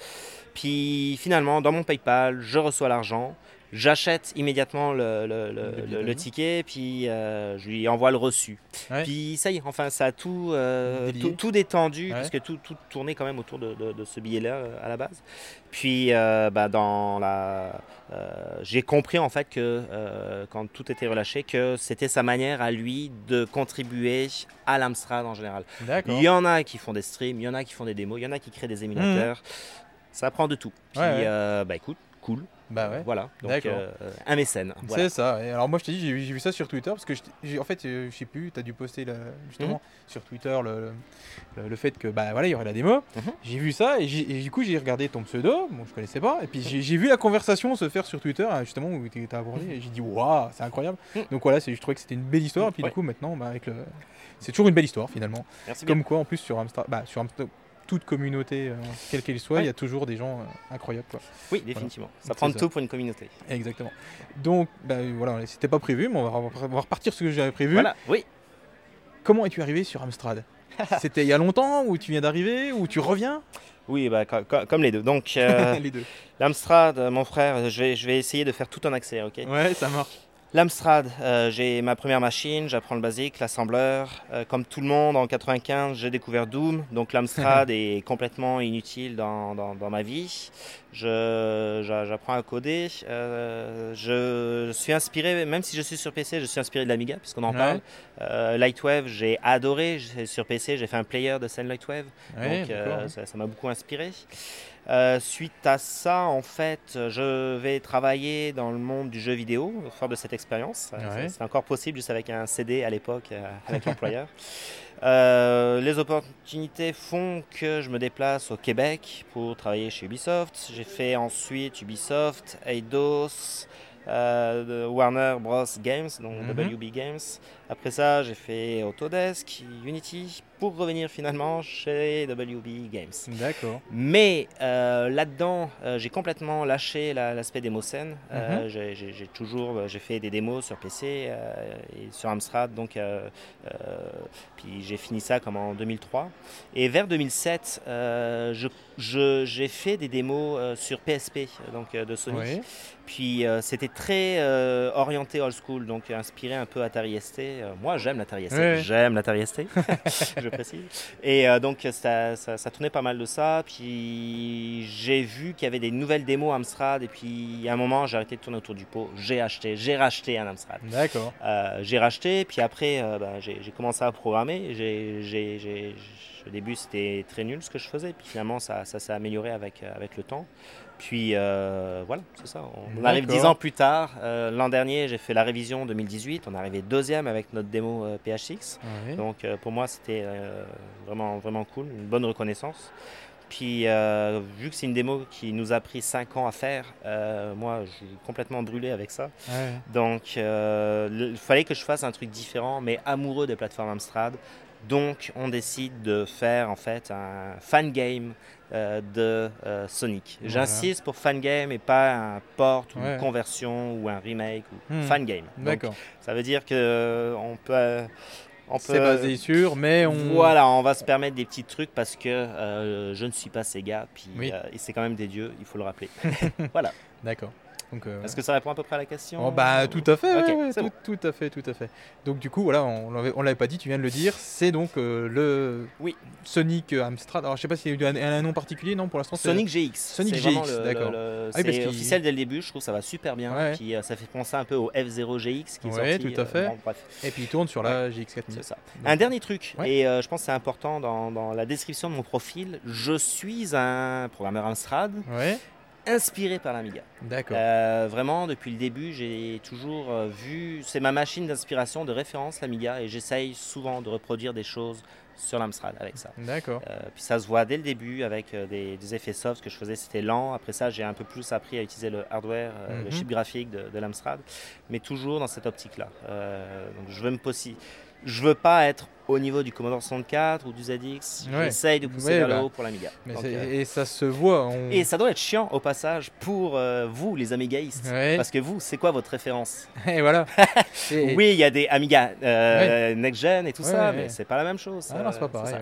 Puis finalement, dans mon PayPal, je reçois l'argent. J'achète immédiatement le, le, le, ticket, puis euh, je lui envoie le reçu. Puis ça y est, enfin, ça a tout, euh, tout, détendu, parce que tout, tout, tournait quand même autour de, de, ce billet-là euh, à la base. Puis bah, dans la, j'ai compris en fait que quand tout était relâché, que c'était sa manière à lui de contribuer à l'Amstrad en général. Il y en a qui font des streams, il y en a qui font des démos, il y en a qui créent des émulateurs. Mmh. Ça prend de tout. Puis bah écoute, cool. Bah ouais. Voilà, donc euh, un mécène. C'est ça. alors moi je t'ai dit, j'ai vu ça sur Twitter parce que en fait, euh, je sais plus, tu as dû poster justement mhm. sur Twitter le, le, fait que bah voilà, il y aurait la démo. Mhm. J'ai vu ça et, du coup j'ai regardé ton pseudo, bon je connaissais pas, et puis j'ai vu la conversation se faire sur Twitter hein, justement où tu as abordé et j'ai dit waouh, c'est incroyable. Mhm. Donc voilà, je trouvais que c'était une belle histoire et puis du coup maintenant bah, avec le c'est toujours une belle histoire finalement. Comme quoi en plus sur Amstrad, bah, sur Amstrad toute communauté, euh, quelle qu'elle soit, il y a toujours des gens euh, incroyables. Quoi. Oui, définitivement. Ça prend tout pour une communauté. Exactement. Donc, bah, voilà, c'était pas prévu, mais on va, repartir sur ce que j'avais prévu. Voilà, oui. Comment es-tu arrivé sur Amstrad? C'était il y a longtemps ou tu viens d'arriver ou tu reviens? Oui, bah, comme les deux. Donc, euh, l'Amstrad, mon frère, je vais, je vais essayer de faire tout en accès, ok? Ouais, ça marche. L'Amstrad, euh, j'ai ma première machine, j'apprends le basique, l'assembleur. Euh, comme tout le monde, en 95, j'ai découvert Doom, donc l'Amstrad est complètement inutile dans, dans, ma vie. J'apprends à coder. Euh, je suis inspiré, même si je suis sur PC, je suis inspiré de l'Amiga, puisqu'on en parle. Lightwave, j'ai adoré. Sur PC, j'ai fait un player de scène Lightwave, donc ça m'a beaucoup inspiré. Euh, suite à ça, en fait, je vais travailler dans le monde du jeu vidéo, fort de cette expérience. Euh, c'est encore possible juste avec un CD à l'époque, euh, avec l'employeur. les opportunités font que je me déplace au Québec pour travailler chez Ubisoft. J'ai fait ensuite Ubisoft, Eidos, Warner Bros. Games, donc mhm. WB Games. Après ça, j'ai fait Autodesk, Unity, pour revenir finalement chez WB Games. D'accord. Mais euh, là-dedans, euh, j'ai complètement lâché l'aspect démo scène. Euh, mhm. j'ai toujours, j'ai fait des démos sur PC et sur Amstrad, donc puis j'ai fini ça comme en 2003. Et vers 2007, j'ai fait des démos sur PSP, donc de Sony. Puis c'était très orienté old school, donc inspiré un peu Atari ST. moi, j'aime ST. J'aime l'Atari ST. Et euh, donc ça, ça, tournait pas mal de ça. Puis j'ai vu qu'il y avait des nouvelles démos Amstrad. Et puis à un moment, j'ai arrêté de tourner autour du pot. J'ai acheté, j'ai racheté un Amstrad. D'accord. Euh, j'ai racheté. Puis après, euh, bah, j'ai commencé à programmer. J'ai, au début, c'était très nul ce que je faisais. Puis finalement, ça, ça s'est amélioré avec, avec le temps. Puis euh, voilà, c'est ça. On arrive dix ans plus tard. Euh, l'an dernier, j'ai fait la révision 2018. On est arrivé deuxième avec notre démo euh, PHX. Donc pour moi, c'était vraiment, vraiment cool, une bonne reconnaissance. Puis vu que c'est une démo qui nous a pris cinq ans à faire, moi je suis complètement brûlé avec ça. Donc il fallait que je fasse un truc différent, mais amoureux des plateformes Amstrad. Donc on décide de faire en fait un fan game euh, de euh, Sonic. J'insiste pour fan game et pas un port ou une conversion ou un remake ou hmm. fan game. D'accord. Ça veut dire que euh, on peut C'est basé sur, mais on. Voilà, on va se permettre des petits trucs parce que euh, je ne suis pas Sega, puis oui. c'est quand même des dieux, il faut le rappeler. voilà. D'accord. Euh, Est-ce que ça répond à peu près à la question oh, bah, Tout à fait, tout, à fait, tout à fait. Donc du coup, voilà, on ne l'avait pas dit, tu viens de le dire, c'est donc euh, le oui. Sonic Amstrad. Alors je sais pas s'il y a eu un, nom particulier, non pour l'instant Sonic GX. Sonic GX, d'accord. Ah c'est officiel dès le début, je trouve que ça va super bien. Puis, euh, ça fait penser un peu au F0 GX qui est sorti. tout à fait. et puis il tourne sur la GX 4000. C'est ça. un dernier truc, et je pense que c'est important dans, dans, la description de mon profil, je suis un programmeur Amstrad. Inspiré par l'Amiga. D'accord. Euh, vraiment, depuis le début, j'ai toujours euh, vu. C'est ma machine d'inspiration, de référence, l'Amiga, et j'essaye souvent de reproduire des choses sur l'Amstrad avec ça. D'accord. Euh, puis ça se voit dès le début avec des, effets soft. Ce que je faisais, c'était lent. Après ça, j'ai un peu plus appris à utiliser le hardware, le mhm. chip graphique de, de l'Amstrad, mais toujours dans cette optique-là. donc je veux me poser je veux pas être au niveau du Commodore 64 ou du ZX. J'essaye de pousser vers le bah, haut pour l'Amiga. Euh, et ça se voit. Et ça doit être chiant au passage pour euh, vous, les Amigaïstes. Parce que vous, c'est quoi votre référence Et voilà. oui, il y a des Amiga euh, Next Gen et tout ça, mais c'est pas la même chose. Ah, non, c'est pas pareil.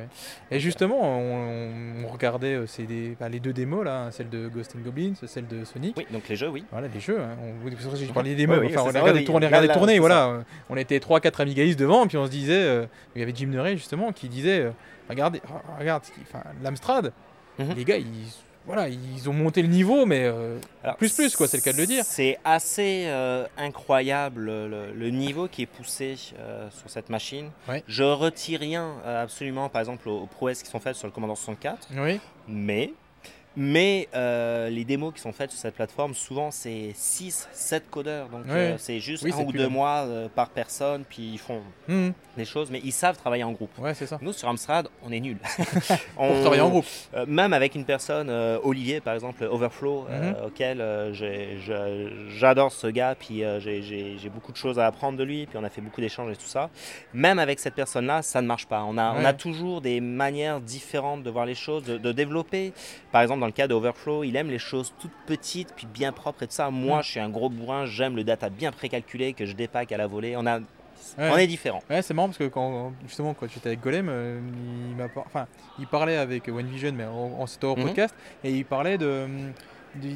Et justement, on, regardait des, bah, les deux démos, là, hein, celle de Ghost and Goblins, celle de Sonic. Oui, donc les jeux, oui. Voilà, les jeux. Hein. On, j'ai parlé des démos. enfin, on les regardait tourner, voilà. On était 3-4 Amigaïstes devant, puis on se disait, il y avait Jim Nurray justement qui disait euh, regardez, regarde, l'Amstrad, mhm. les gars, ils, voilà, ils ont monté le niveau, mais euh, plus plus quoi, c'est le cas de le dire. C'est assez euh, incroyable le, niveau qui est poussé sur cette machine. Je retire rien absolument, par exemple, aux, aux prouesses qui sont faites sur le Commodore 64. Oui. Mais mais euh, les démos qui sont faites sur cette plateforme, souvent c'est 6, 7 codeurs. Donc euh, c'est juste un ou deux mois euh, par personne, puis ils font mmh. des choses, mais ils savent travailler en groupe. Ouais, ça. Nous sur Amstrad, on est nuls. on travaille en groupe. même avec une personne, Olivier par exemple, Overflow, mmh. auquel j'adore ce gars, puis j'ai beaucoup de choses à apprendre de lui, puis on a fait beaucoup d'échanges et tout ça. Même avec cette personne-là, ça ne marche pas. On a, on a toujours des manières différentes de voir les choses, de, de développer. Par exemple, dans le cas d'Overflow, il aime les choses toutes petites puis bien propres et tout ça. Moi, mm. je suis un gros bourrin, j'aime le data bien précalculé que je dépaque à la volée. On a On est différent. Ouais, c'est marrant parce que quand justement quand j'étais avec Golem, euh, il, enfin, il parlait avec OneVision, mais en, c'était au mhm. podcast, et il parlait de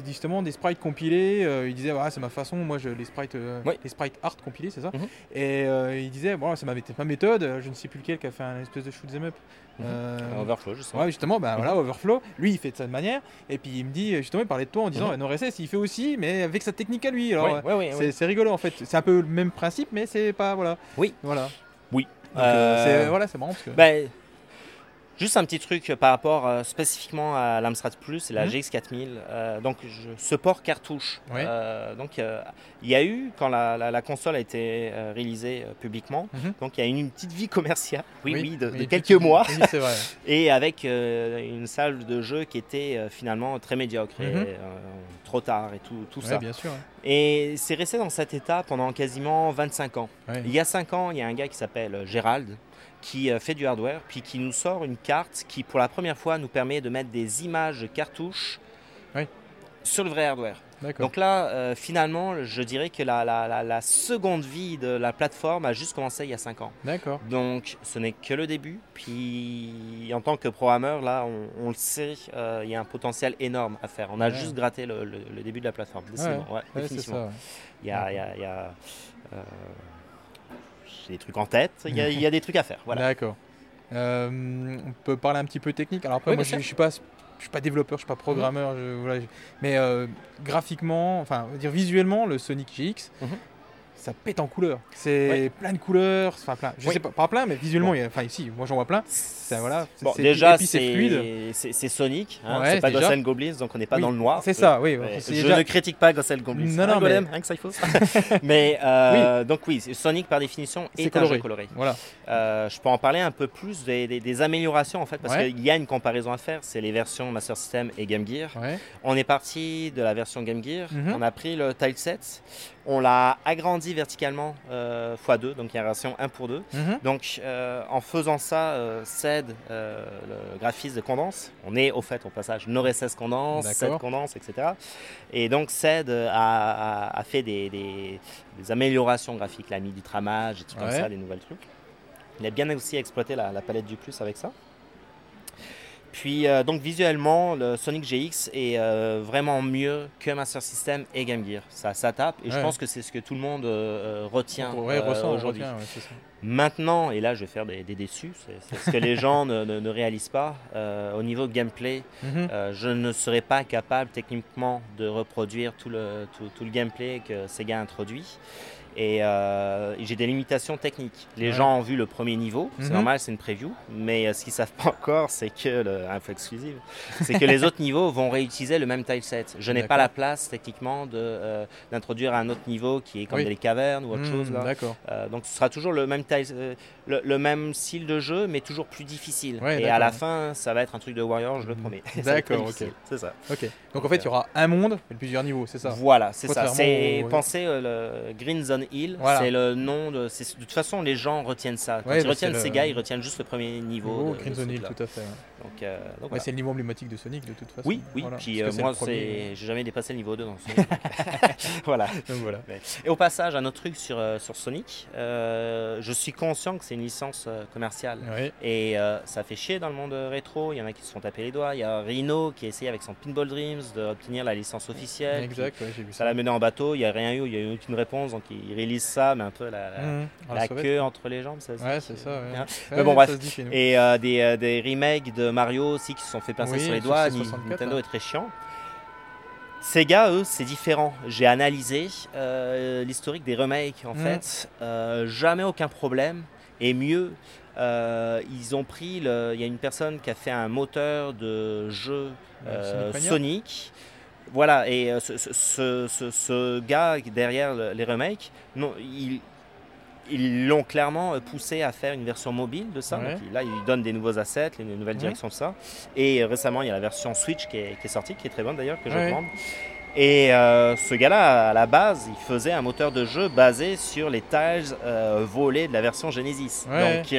justement des sprites compilés. Euh, il disait, voilà, c'est ma façon, moi, je, les, sprites, euh, les sprites art compilés, c'est ça. Mhm. Et il disait, bon, c'est ma, ma, méthode, je ne sais plus lequel qui a fait un espèce de shoot them up. Mhm. Euh, Overflow, justement. Ouais, justement, bah, voilà, Overflow, lui, il fait de cette manière. Et puis il me dit, justement, il parlait de toi en disant, mm -hmm. il fait aussi, mais avec sa technique à lui. Alors, c'est rigolo en fait. C'est un peu le même principe, mais c'est pas. Voilà. Oui. Voilà. Oui. Euh, voilà, c'est marrant parce que. Bah, Juste un petit truc par rapport euh, spécifiquement à l'Amstrad Plus et la mhm. GX4000. Euh, donc, je, ce port cartouche. Euh, donc, il y a eu, quand la, console a été réalisée publiquement, mhm. donc il y a eu une petite vie commerciale, oui, oui, de, quelques mois. Vrai. et avec une salle de jeu qui était finalement très médiocre, mhm. trop tard et tout, tout ça. Bien sûr. Et c'est resté dans cet état pendant quasiment 25 ans. Il y a 5 ans, il y a un gars qui s'appelle Gérald, qui euh, fait du hardware, puis qui nous sort une carte qui, pour la première fois, nous permet de mettre des images cartouches sur le vrai hardware. Donc là, euh, finalement, je dirais que la, la, seconde vie de la plateforme a juste commencé il y a 5 ans. D'accord. Donc ce n'est que le début. Puis en tant que programmeur, là, on, le sait, euh, il y a un potentiel énorme à faire. On a juste gratté le, début de la plateforme. Ouais, définitivement. Il y a, il y a, il y a j'ai des trucs en tête, il y, a, des trucs à faire. Voilà. D'accord. Euh, on peut parler un petit peu technique. Alors après, moi, je, ne suis pas, je suis pas développeur, je suis pas programmeur, mais euh, graphiquement, enfin, dire visuellement, le Sonic GX, ça pète en couleurs. C'est plein de couleurs, enfin plein. Je sais pas, pas plein, mais visuellement, enfin ici, moi j'en vois plein. Ça, voilà, bon, déjà, c'est Sonic, hein, c'est pas Ghost Goblins, donc on n'est pas dans le noir. C'est ça, oui. Je ne critique pas Ghost Goblins. Non, non, mais... hein, que ça il faut. mais euh, donc oui, Sonic par définition est, coloré. un jeu coloré. Voilà. Euh, je peux en parler un peu plus des, des, améliorations en fait, parce qu'il y a une comparaison à faire. C'est les versions Master System et Game Gear. On est parti de la version Game Gear. Mhm. On a pris le tileset. On l'a agrandi verticalement euh, x2, donc il y a une version 1 pour 2. Mhm. Donc euh, en faisant ça, euh, CED, le graphisme de condense, on est au fait au passage Nord 16 condense, CED condense, etc. Et donc CED a, fait des, améliorations graphiques, la mis du tramage et tout comme ça, des nouvelles trucs. Il a bien aussi exploité la, la palette du plus avec ça. Puis euh, donc visuellement, le Sonic GX est euh, vraiment mieux que Master System et Game Gear. Ça, ça tape et je pense que c'est ce que tout le monde euh, retient aujourd'hui. Maintenant, et là je vais faire des, déçus, c'est ce que les gens ne, réalisent pas. au niveau gameplay, mhm. je ne serais pas capable techniquement de reproduire tout le, tout le gameplay que Sega a introduit. Euh, et j'ai des limitations techniques. Les gens ont vu le premier niveau, c'est mhm. normal, c'est une preview, mais euh, ce qu'ils savent pas encore, c'est que le info exclusive, c'est que les autres niveaux vont réutiliser le même tileset. Je n'ai pas la place techniquement de euh, d'introduire un autre niveau qui est comme des cavernes ou autre mhm, chose là. donc ce sera toujours le même le, même style de jeu, mais toujours plus difficile. et à la fin, ça va être un truc de Warrior, je le promets. D'accord, ok. C'est ça. Ok. Donc, en fait, il y aura un monde et plusieurs niveaux, c'est ça Voilà, c'est ça. C'est penser le Green Zone Hill, c'est le nom de. De toute façon, les gens retiennent ça. Quand ils bah, retiennent ces gars, ils retiennent juste le premier niveau. de, Crimson Hill, tout à fait. Donc, euh, C'est le niveau emblématique de Sonic de toute façon. Oui, oui. Puis euh, moi, j'ai jamais dépassé le niveau 2 dans Sonic. voilà. Donc, voilà. Et au passage, un autre truc sur, euh, sur Sonic. je suis conscient que c'est une licence commerciale. Et ça fait chier dans le monde rétro. Il y en a qui se font taper les doigts. Il y a Rino qui a essayé avec son Pinball Dreams d'obtenir la licence officielle. Exact, j'ai vu ça. Ça l'a mené en bateau. Il n'y a rien eu. Il n'y a eu aucune réponse. Donc il réalise ça, mais un peu la, la, mmh. queue entre les jambes. Ça, ouais, c'est ça. Mais bon, bref. Et des, des remakes de Mario aussi qui se sont fait pincer sur les doigts. Nintendo est très chiant. Sega, eux, c'est différent. J'ai analysé euh, l'historique des remakes, en mm. fait. Euh, jamais aucun problème. Et mieux, euh, ils ont pris. Il y a une personne qui a fait un moteur de jeu Sonic. Voilà, et ce, ce, ce, ce, gars derrière les remakes, non, il, ils l'ont clairement euh, poussé à faire une version mobile de ça. là, ils donnent des nouveaux assets, les nouvelles directions de ça. Et euh, récemment, il y a la version Switch qui est, sortie, qui est très bonne d'ailleurs, que je recommande. Et euh, ce gars-là, à la base, il faisait un moteur de jeu basé sur les tiles volés de la version Genesis. Donc,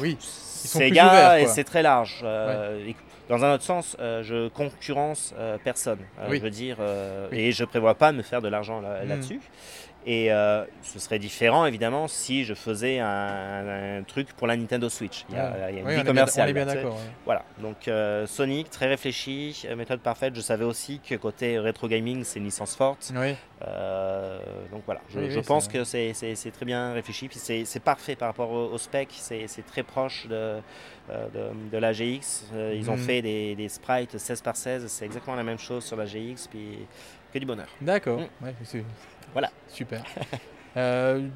oui, c'est gars, et c'est très large. Dans un autre sens, je concurrence personne. Je veux dire, et je prévois pas de me faire de l'argent hmm. là-dessus. Et euh, ce serait différent, évidemment, si je faisais un, truc pour la Nintendo Switch. Il y a, une vie commerciale. on est bien d'accord. Voilà. Donc, euh, Sonic, très réfléchi, euh, méthode parfaite. Je savais aussi que côté rétro gaming, c'est une licence forte. Oui. donc, voilà. Je, pense que c'est très bien réfléchi. Puis c'est parfait par rapport au, spec. C'est très proche de, de, la GX. Ils ont mhm. fait des, des, sprites 16 par 16. C'est exactement la même chose sur la GX. Puis que du bonheur. D'accord. Mm. Voilà. Super. euh,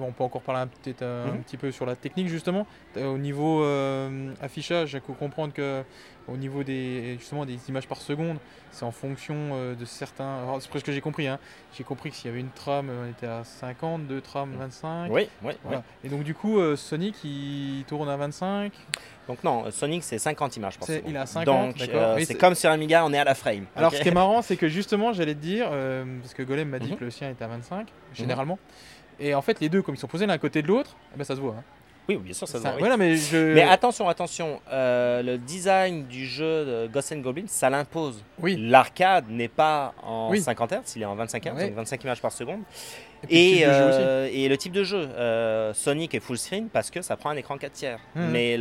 on peut encore parler peut-être un, mhm. petit peu sur la technique justement. Euh, au niveau euh, affichage, il faut comprendre que au niveau des justement des images par seconde, c'est en fonction euh, de certains. C'est presque ce que j'ai compris. Hein. J'ai compris que s'il y avait une trame, on était à 50, deux trames 25. Oui, oui. Et donc du coup, Sonic il tourne à 25. Donc non, Sonic c'est 50 images par seconde. Il a 50. Donc c'est comme sur Amiga, on est à la frame. Alors ce qui est marrant, c'est que justement, j'allais te dire, parce que Golem m'a dit mhm. que le sien était à 25 mhm. généralement. Et en fait, les deux, comme ils sont posés l'un à côté de l'autre, eh ben, ça se voit. Hein. Oui, bien sûr, ça, se voit. mais, mais, attention, attention, euh, le design du jeu de Ghost and Goblin, ça l'impose. Oui. L'arcade n'est pas en 50 Hz, il est en 25 Hz, donc 25 images par seconde. Et, euh, et, le type de jeu, euh, Sonic est full screen parce que ça prend un écran 4 tiers. Hmm. Mais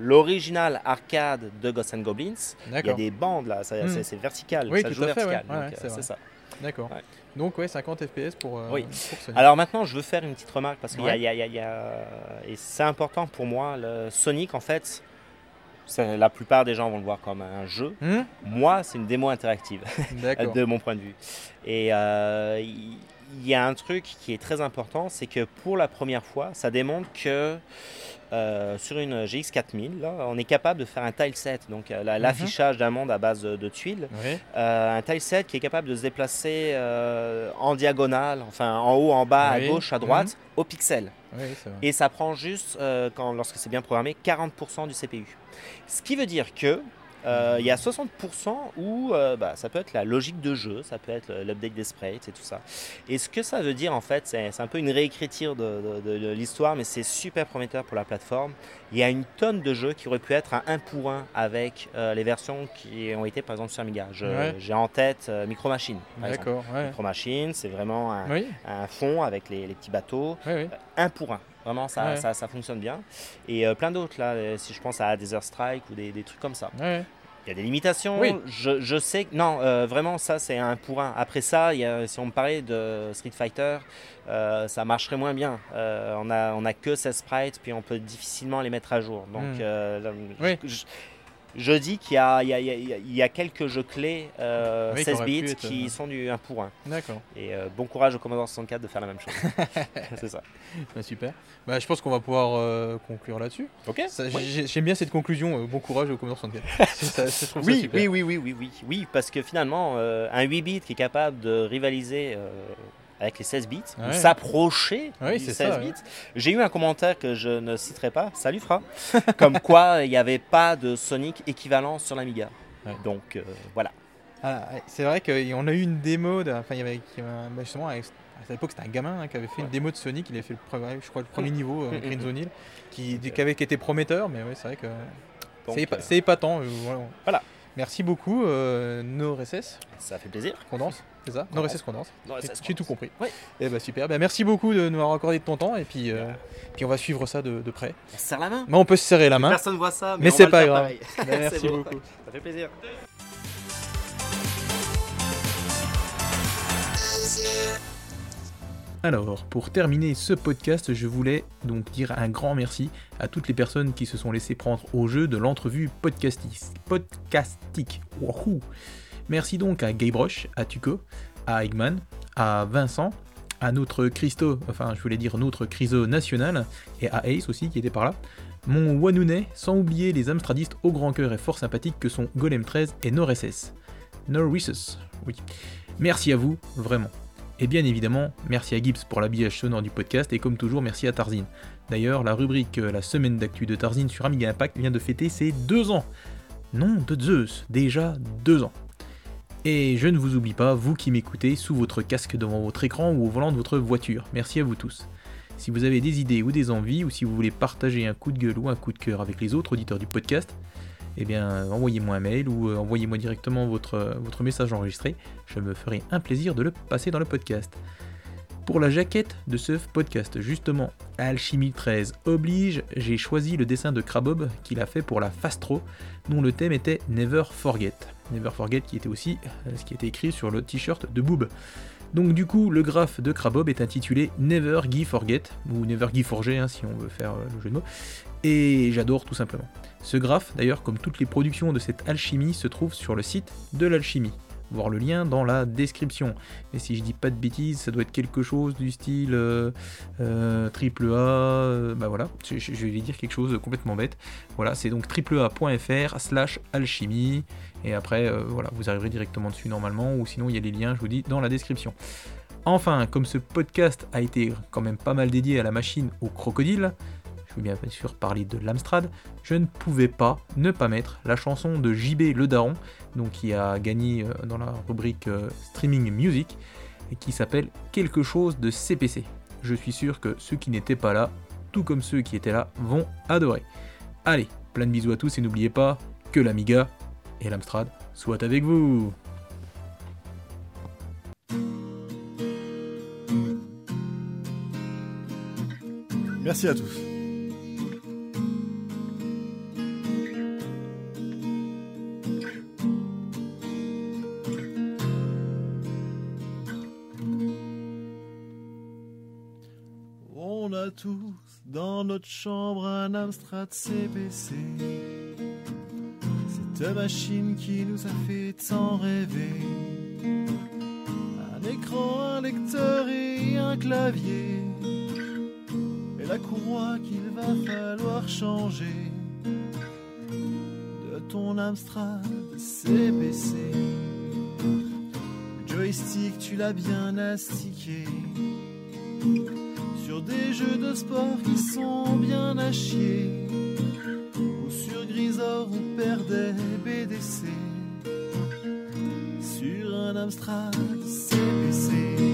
l'original arcade de Ghost and Goblins, il y a des bandes là, hmm. c'est vertical, ça joue vertical. c'est ça. D'accord. Donc ouais, 50 FPS pour, euh, oui. Alors maintenant, je veux faire une petite remarque parce qu'il y, y, a, et c'est important pour moi. Le Sonic, en fait, la plupart des gens vont le voir comme un jeu. Hmm? Moi, c'est une démo interactive de mon point de vue. Et euh, il y a un truc qui est très important, c'est que pour la première fois, ça démontre que euh, sur une GX 4000, là, on est capable de faire un tileset, donc euh, mhm. l'affichage d'un monde à base de, tuiles, euh, un tileset qui est capable de se déplacer en diagonale, enfin en haut, en bas, à gauche, à droite, mhm. au pixel. Et ça prend juste, quand, lorsque c'est bien programmé, 40% du CPU. Ce qui veut dire que euh, il y a 60% où euh, bah, ça peut être la logique de jeu, ça peut être l'update des sprites et tout ça. Et ce que ça veut dire en fait, c'est un peu une réécriture de, l'histoire, mais c'est super prometteur pour la plateforme. Il y a une tonne de jeux qui auraient pu être un 1 pour 1 avec euh, les versions qui ont été par exemple sur Amiga. J'ai en tête Micro Machine. D'accord. Micro Machine, c'est vraiment un, fond avec les, petits bateaux. 1 pour 1 Vraiment, ça, ça, ça, fonctionne bien. Et plein d'autres, là, si je pense à Desert Strike ou des, des trucs comme ça. Il y a des limitations. Oui. Je, je, sais que. Non, vraiment, ça, c'est un pour un. Après ça, il y a, si on me parlait de Street Fighter, ça marcherait moins bien. on n'a on a que 16 sprites, puis on peut difficilement les mettre à jour. Donc, oui. je, je dis qu'il y, y, a quelques jeux clés 16 euh, bits qui euh, sont du 1 pour 1. D'accord. Et euh, bon courage au Commodore 64 de faire la même chose. c'est ça. Bah, super. Bah, je pense qu'on va pouvoir conclure là-dessus. Ok. J'aime bien cette conclusion. bon courage au Commodore 64. oui, oui, oui, oui, oui, oui, oui, parce que finalement, un 8 bits qui est capable de rivaliser avec les 16 bits, s'approcher des 16 bits. J'ai eu un commentaire que je ne citerai pas, salut Fra, comme quoi il n'y avait pas de Sonic équivalent sur l'Amiga. Donc euh, voilà. Ah, c'est vrai qu'on a eu une démo, enfin il y avait bah, justement à l'époque c'était un gamin hein, qui avait fait une démo de Sonic, il avait fait le premier, je crois le premier niveau, euh, Green Zone Hill, qui, qui, avait été prometteur, mais ouais, c'est vrai que c'est épatant. Euh, voilà. Merci beaucoup, euh, NoRSS. Ça fait plaisir. Condense, c'est ça NoRSS Condense. J'ai tout compris. Oui. Et eh bah ben, super. Bah, merci beaucoup de nous avoir accordé de ton temps et puis, euh, puis on va suivre ça de, de près. On se serre la main. Mais on peut se serrer la main. Personne voit ça, mais, c'est pas grave. Bah, merci beaucoup. Ça fait plaisir. Alors, pour terminer ce podcast, je voulais donc dire un grand merci à toutes les personnes qui se sont laissées prendre au jeu de l'entrevue podcastique. Wouhou Merci donc à Gaybrush, à Tuco, à Eggman, à Vincent, à notre Christo, enfin je voulais dire notre Criso national, et à Ace aussi qui était par là. Mon Wanune, sans oublier les Amstradistes au grand cœur et fort sympathiques que sont Golem 13 et Noreses. Noreses, oui. Merci à vous, vraiment. Et bien évidemment, merci à Gibbs pour l'habillage sonore du podcast et comme toujours, merci à Tarzine. D'ailleurs, la rubrique euh, La semaine d'actu de Tarzine sur Amiga Impact vient de fêter ses deux ans. Non, de Zeus, déjà deux ans. Et je ne vous oublie pas, vous qui m'écoutez, sous votre casque devant votre écran ou au volant de votre voiture. Merci à vous tous. Si vous avez des idées ou des envies, ou si vous voulez partager un coup de gueule ou un coup de cœur avec les autres auditeurs du podcast, eh bien envoyez-moi un mail ou euh, envoyez-moi directement euh, votre message enregistré. Je me ferai un plaisir de le passer dans le podcast. Pour la jaquette de ce podcast, justement, Alchimie 13 oblige, j'ai choisi le dessin de Crabob qu'il a fait pour la Fastro, dont le thème était Never Forget. Never Forget qui était aussi euh, ce qui était écrit sur le t-shirt de Boob. Donc du coup, le graphe de Crabob est intitulé Never Give Forget, ou Never Give Forget hein, si on veut faire le jeu de mots, et j'adore tout simplement. Ce graphe, d'ailleurs, comme toutes les productions de cette alchimie, se trouve sur le site de l'alchimie. Voir le lien dans la description. Et si je dis pas de bêtises, ça doit être quelque chose du style euh, euh, triple A. Euh, bah voilà, je, vais dire quelque chose de complètement bête. Voilà, c'est donc tripleA.fr slash alchimie. Et après, voilà, vous arriverez directement dessus normalement. Ou sinon, il y a les liens, je vous dis, dans la description. Enfin, comme ce podcast a été quand même pas mal dédié à la machine au crocodile, je veux bien sûr parler de l'Amstrad, je ne pouvais pas ne pas mettre la chanson de JB Le Daron, donc qui a gagné euh, dans la rubrique euh, Streaming Music, et qui s'appelle Quelque chose de CPC. Je suis sûr que ceux qui n'étaient pas là, tout comme ceux qui étaient là, vont adorer. Allez, plein de bisous à tous et n'oubliez pas que l'Amiga et l'Amstrad soient avec vous. Merci à tous. Tous dans notre chambre un Amstrad CPC. Cette machine qui nous a fait tant rêver. Un écran, un lecteur et un clavier. Et la courroie qu'il va falloir changer. De ton Amstrad CPC. Joystick, tu l'as bien astiqué sur des jeux de sport qui sont bien à chier, ou sur Grisor ou perdait BDC, sur un Amstrad. CPC.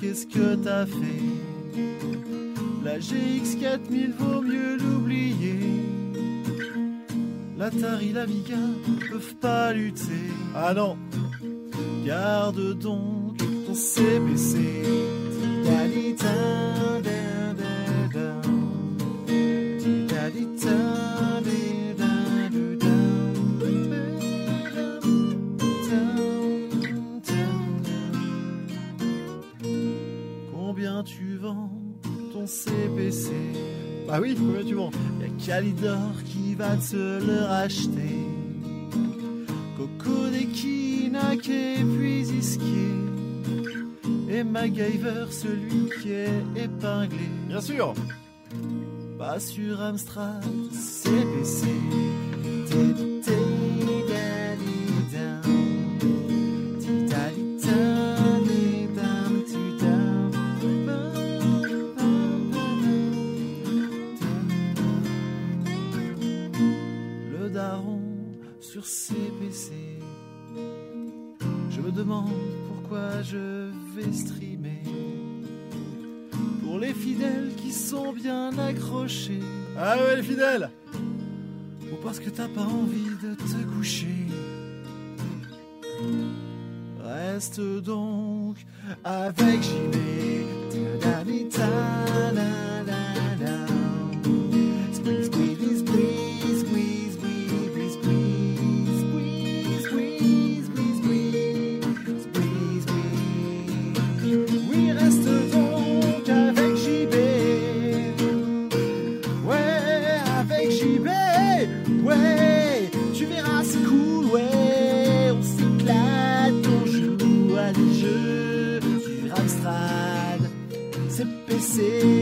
Qu'est-ce que t'as fait? La GX 4000 vaut mieux l'oublier. L'Atari, la Viga peuvent pas lutter. Ah non Garde donc ton CPC. Ah oui, combien tu vends Y'a Calidor qui va te le racheter. Coco des et puis Iskier. Et MacGyver, celui qui est épinglé. Bien sûr Pas sur Amstrad, CPC. Sont bien accrochés. Ah ouais, les fidèles Ou parce que t'as pas envie de te coucher. Reste donc avec JB. Ta-da-di-ta-la-la-la. Squeeze, squeeze, see.